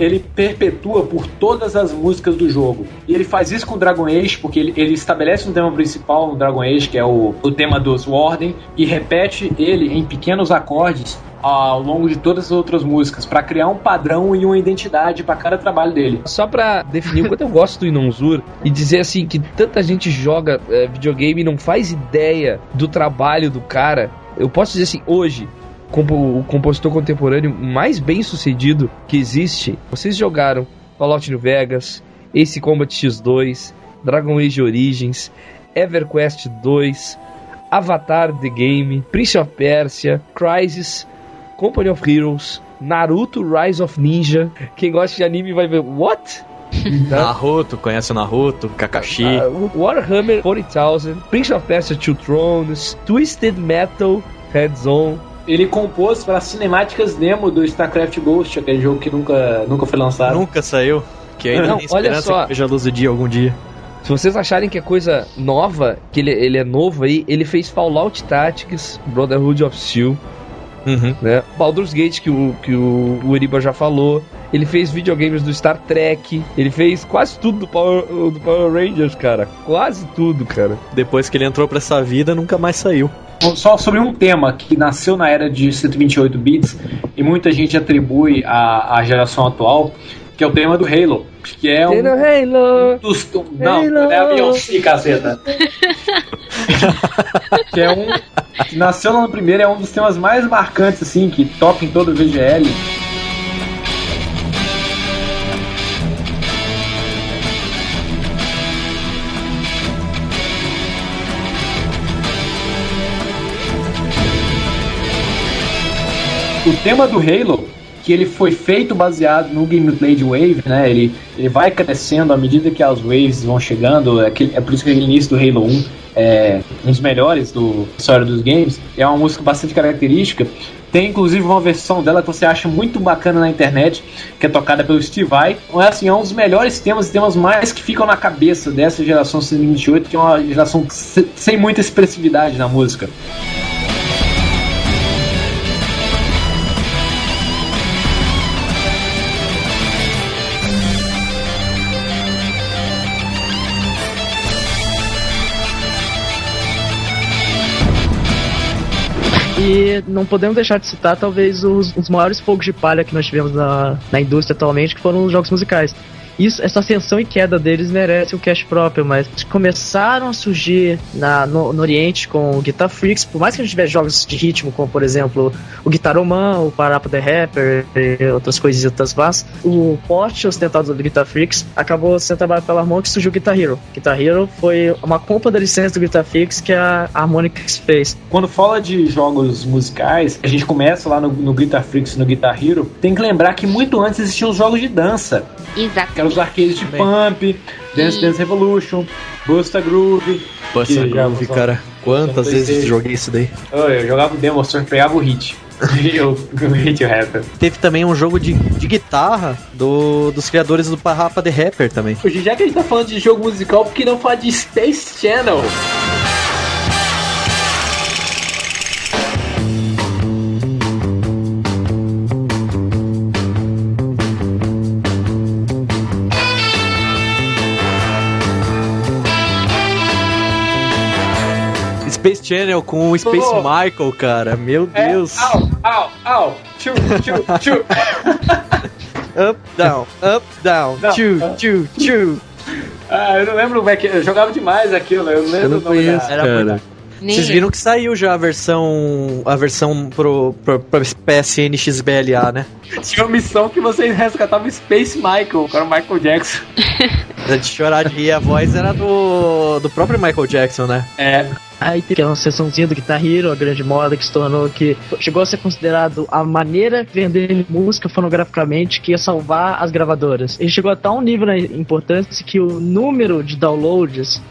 ele perpetua por todas as músicas do jogo. E ele faz isso com o Dragon Age, porque ele, ele estabelece um tema principal no Dragon Age, que é o, o tema dos Warden, e repete ele em pequenos acordes ao longo de todas as outras músicas, para criar um padrão e uma identidade para cada trabalho dele. Só pra definir o quanto eu gosto do Inonzur e dizer assim que tanta gente joga é, videogame e não faz ideia do trabalho do cara. Eu posso dizer assim, hoje, o compositor contemporâneo mais bem sucedido que existe, vocês jogaram Fallout New Vegas, Ace Combat X2, Dragon Age Origins, EverQuest 2, Avatar The Game, Prince of Persia, Crysis, Company of Heroes, Naruto Rise of Ninja. Quem gosta de anime vai ver, what? Naruto, conhece o Naruto, Kakashi. Ah, Warhammer 40,000, Prince of Persia Two Thrones, Twisted Metal, Heads On. Ele compôs para cinemáticas demo do StarCraft Ghost, aquele jogo que nunca, nunca foi lançado. Nunca saiu. Que ainda Não, tem olha esperança só. que veja a luz do dia algum dia. Se vocês acharem que é coisa nova, que ele, ele é novo aí, ele fez Fallout Tactics, Brotherhood of Steel, Uhum. né? Baldur's Gate, que o, que o, o Uriba já falou. Ele fez videogames do Star Trek. Ele fez quase tudo do Power, do Power Rangers, cara. Quase tudo, cara. Depois que ele entrou pra essa vida, nunca mais saiu. Só sobre um tema que nasceu na era de 128 bits e muita gente atribui à, à geração atual, que é o tema do Halo, que é um Halo. dos não, Halo. não é a Beyoncé, caceta. que é um que nasceu lá no primeiro, é um dos temas mais marcantes assim que toca em todo o VGL. O tema do Halo, que ele foi feito baseado no gameplay de Wave, né? Ele, ele vai crescendo à medida que as waves vão chegando. É, aquele- é por isso que o início do Halo 1 é um dos melhores do história dos games. É uma música bastante característica. Tem inclusive uma versão dela que você acha muito bacana na internet, que é tocada pelo Steve Vai. Então, é assim, é um dos melhores temas temas mais que ficam na cabeça dessa geração 128, que é uma geração se- sem muita expressividade na música. E não podemos deixar de citar talvez os, os maiores fogos de palha que nós tivemos na, na indústria atualmente, que foram os jogos musicais. Isso, essa ascensão e queda deles merece um cast próprio, mas começaram a surgir na, no, no Oriente com o Guitar Freaks, por mais que a gente tivesse jogos de ritmo, como por exemplo o Guitaroman, o Parappa the Rapper e outras coisitas más, o porte ostentado do Guitar Freaks acabou sendo trabalhado pela Harmonix e surgiu o Guitar Hero. Guitar Hero foi uma compra da licença do Guitar Freaks que a Harmonix fez. Quando fala de jogos musicais, a gente começa lá no, no Guitar Freaks e no Guitar Hero. Tem que lembrar que muito antes existiam os jogos de dança, Exato. Eram os arcades de Pump, Dance Dance Revolution, Busta Groove. Busta já Groove, cara. Quantas vezes joguei isso daí? Oh, eu jogava o demo, só pegava o hit. eu, o hit o rapper. Teve também um jogo de, de guitarra do, dos criadores do Parrapa The Rapper também. Hoje, já que a gente tá falando de jogo musical, por que não falar de Space Channel? Channel com o Space Oh. Michael, cara. Meu É, Deus. au, au, au, tchu, tchu, tchu. Up, down, up, down. Não. Tchu, tchu, tchu. Ah, eu não lembro como é que. Eu jogava demais aquilo, eu não lembro Eu não o nome conheço, da- Era cara. muito- Vocês viram que saiu já a versão. A versão pro, pro, pro PSN XBLA, né? Tinha uma missão que vocês resgatavam Space Michael, que era o Michael Jackson. De chorar de rir, a voz era do, do próprio Michael Jackson, né? É, Aí teve aquela sessãozinha do Guitar Hero, a grande moda que se tornou que chegou a ser considerado a maneira de vender música fonograficamente que ia salvar as gravadoras. Ele chegou a tal nível na importância que o número de downloads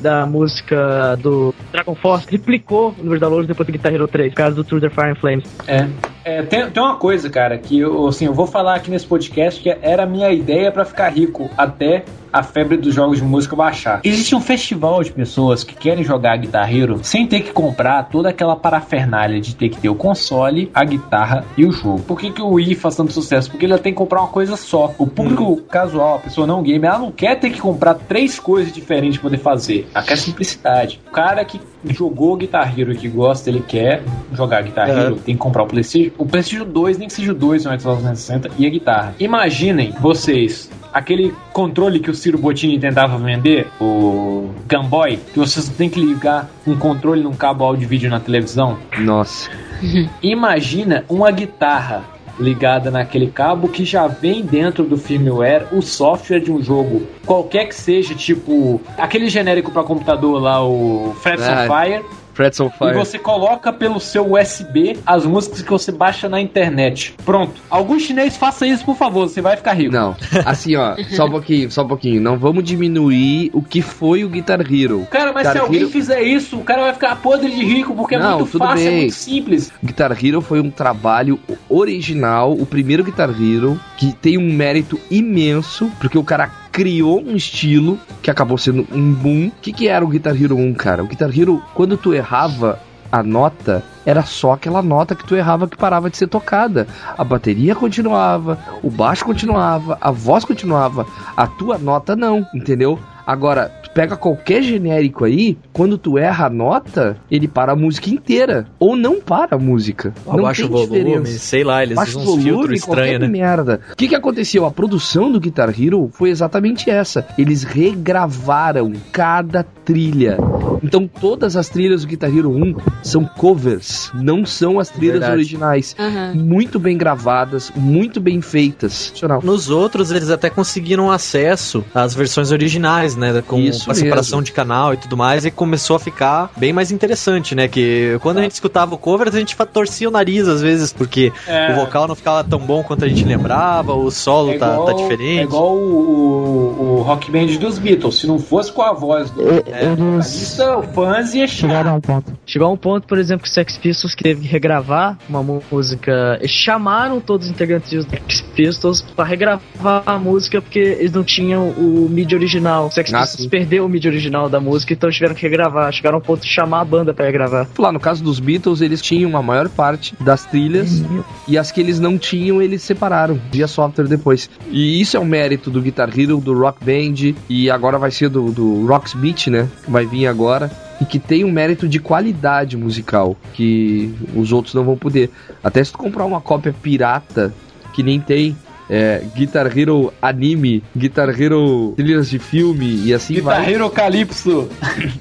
da música do Dragon Force triplicou o número de downloads depois do Guitar Hero 3, por causa do Through the Fire and Flames. É. É, tem, tem uma coisa, cara, que eu, assim, eu vou falar aqui nesse podcast que era a minha ideia pra ficar rico até a febre dos jogos de música baixar. Existe um festival de pessoas que querem jogar Guitar Hero sem ter que comprar toda aquela parafernália de ter que ter o console, a guitarra e o jogo. Por que, que o Wii faz tanto sucesso? Porque ele tem que comprar uma coisa só. O público casual, a pessoa não game, ela não quer ter que comprar três coisas diferentes pra poder fazer. Ela quer simplicidade. O cara que jogou Guitar Hero e que gosta, ele quer jogar Guitar É. Hero, tem que comprar o PlayStation, o PlayStation 2, nem que seja o 2 no Xbox 360 e a guitarra. Imaginem vocês aquele controle que o Ciro Bottini tentava vender, o Gamboy, que vocês têm que ligar um controle num cabo áudio vídeo na televisão. Nossa. Imagina uma guitarra ligada naquele cabo que já vem dentro do firmware o software de um jogo, qualquer que seja, tipo aquele genérico para computador lá, o Frets on Fire, Frets on e Fire. você coloca pelo seu USB as músicas que você baixa na internet. Pronto. Algum chinês faça isso, por favor, você vai ficar rico. Não, assim ó, só um pouquinho, só um pouquinho. Não vamos diminuir o que foi o Guitar Hero. Cara, mas Guitar se alguém Hero- fizer isso, o cara vai ficar podre de rico, porque é Não, muito tudo fácil, é bem. muito simples. Guitar Hero foi um trabalho original, o primeiro Guitar Hero, que tem um mérito imenso, porque o cara criou um estilo que acabou sendo um boom. O que, que era o Guitar Hero 1, cara? O Guitar Hero, quando tu errava a nota, era só aquela nota que tu errava que parava de ser tocada. A bateria continuava, o baixo continuava, a voz continuava, a tua nota não, entendeu? Agora, pega qualquer genérico aí, quando tu erra a nota, ele para a música inteira. Ou não para a música. não Abaixa tem o volume, diferença. sei lá, eles Baixa usam uns filtros estranhos, né? merda. O que, que aconteceu? A produção do Guitar Hero foi exatamente essa. Eles regravaram cada trilha. Então todas as trilhas do Guitar Hero 1 são covers, não são as trilhas Verdade. originais. Aham. Muito bem gravadas, muito bem feitas. Nos outros, eles até conseguiram acesso às versões originais, né? Com Isso a separação mesmo. de canal e tudo mais, e começou a ficar bem mais interessante, né? Que quando a gente escutava o cover, a gente torcia o nariz às vezes, porque É. o vocal não ficava tão bom quanto a gente lembrava, o solo É tá, igual, tá diferente. É igual o, o, o rock band dos Beatles. Se não fosse com a voz do vocalista, o fãs ia Chegaram a um ponto. Chegou a um ponto, por exemplo, que o Sex Pistols que teve que regravar uma música. Eles chamaram todos os integrantes dos Sex Pistols pra regravar a música porque eles não tinham o mídia original. O Sex Ah, Pistols sim. perdeu o mídia original da música, então tiveram que regravar. Chegaram a um ponto de chamar a banda pra regravar. Lá no caso dos Beatles, eles tinham a maior parte das trilhas e as que eles não tinham, eles separaram via software depois. E isso é um mérito do Guitar Hero, do Rock Band e agora vai ser do, do Rocksmith, né? Que vai vir agora. E que tem um mérito de qualidade musical que os outros não vão poder. Até se tu comprar uma cópia pirata, que nem tem. É, Guitar Hero anime, Guitar Hero trilhas de filme e assim vai. Guitar Hero Calypso.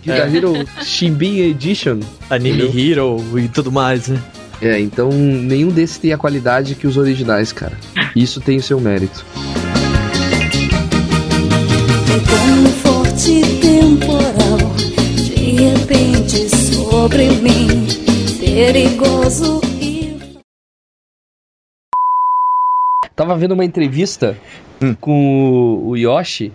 Guitar Hero Shimbin Edition. Anime Hero e tudo mais, né? É, então nenhum desses tem a qualidade que os originais, cara. Isso tem o seu mérito. Como um forte de repente sobre mim, perigoso e Tava vendo uma entrevista Hum. com o Yoshi,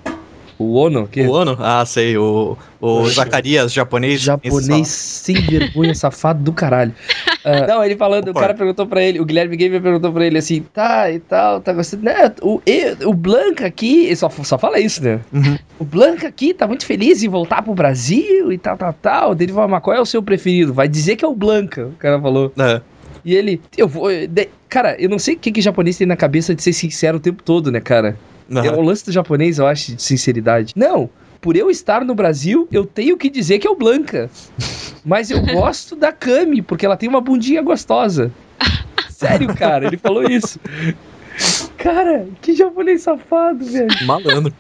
o Ono, que é O ano? Ah, sei, o, o Zacarias japonês. japonês sem vergonha, safado do caralho. Ah, não, ele falando, o cara perguntou pra ele, o Guilherme Gamer perguntou pra ele assim, tá e tal, tá gostando. Né, o, e- o Blanca aqui, ele só, só fala isso, né? Uhum. O Blanca aqui tá muito feliz em voltar pro Brasil e tal, tal, tal. Daí Ele falou, mas qual é o seu preferido? Vai dizer que é o Blanca, o cara falou. É. E ele, eu vou. de- cara, eu não sei o que, que japonês tem na cabeça de ser sincero o tempo todo, né, cara? É Aham. o lance do japonês, eu acho, de sinceridade. Não, por eu estar no Brasil, eu tenho que dizer que é o Blanca. Mas eu gosto da Kami, porque ela tem uma bundinha gostosa. Sério, cara, ele falou isso. Cara, que japonês safado, velho. Malandro.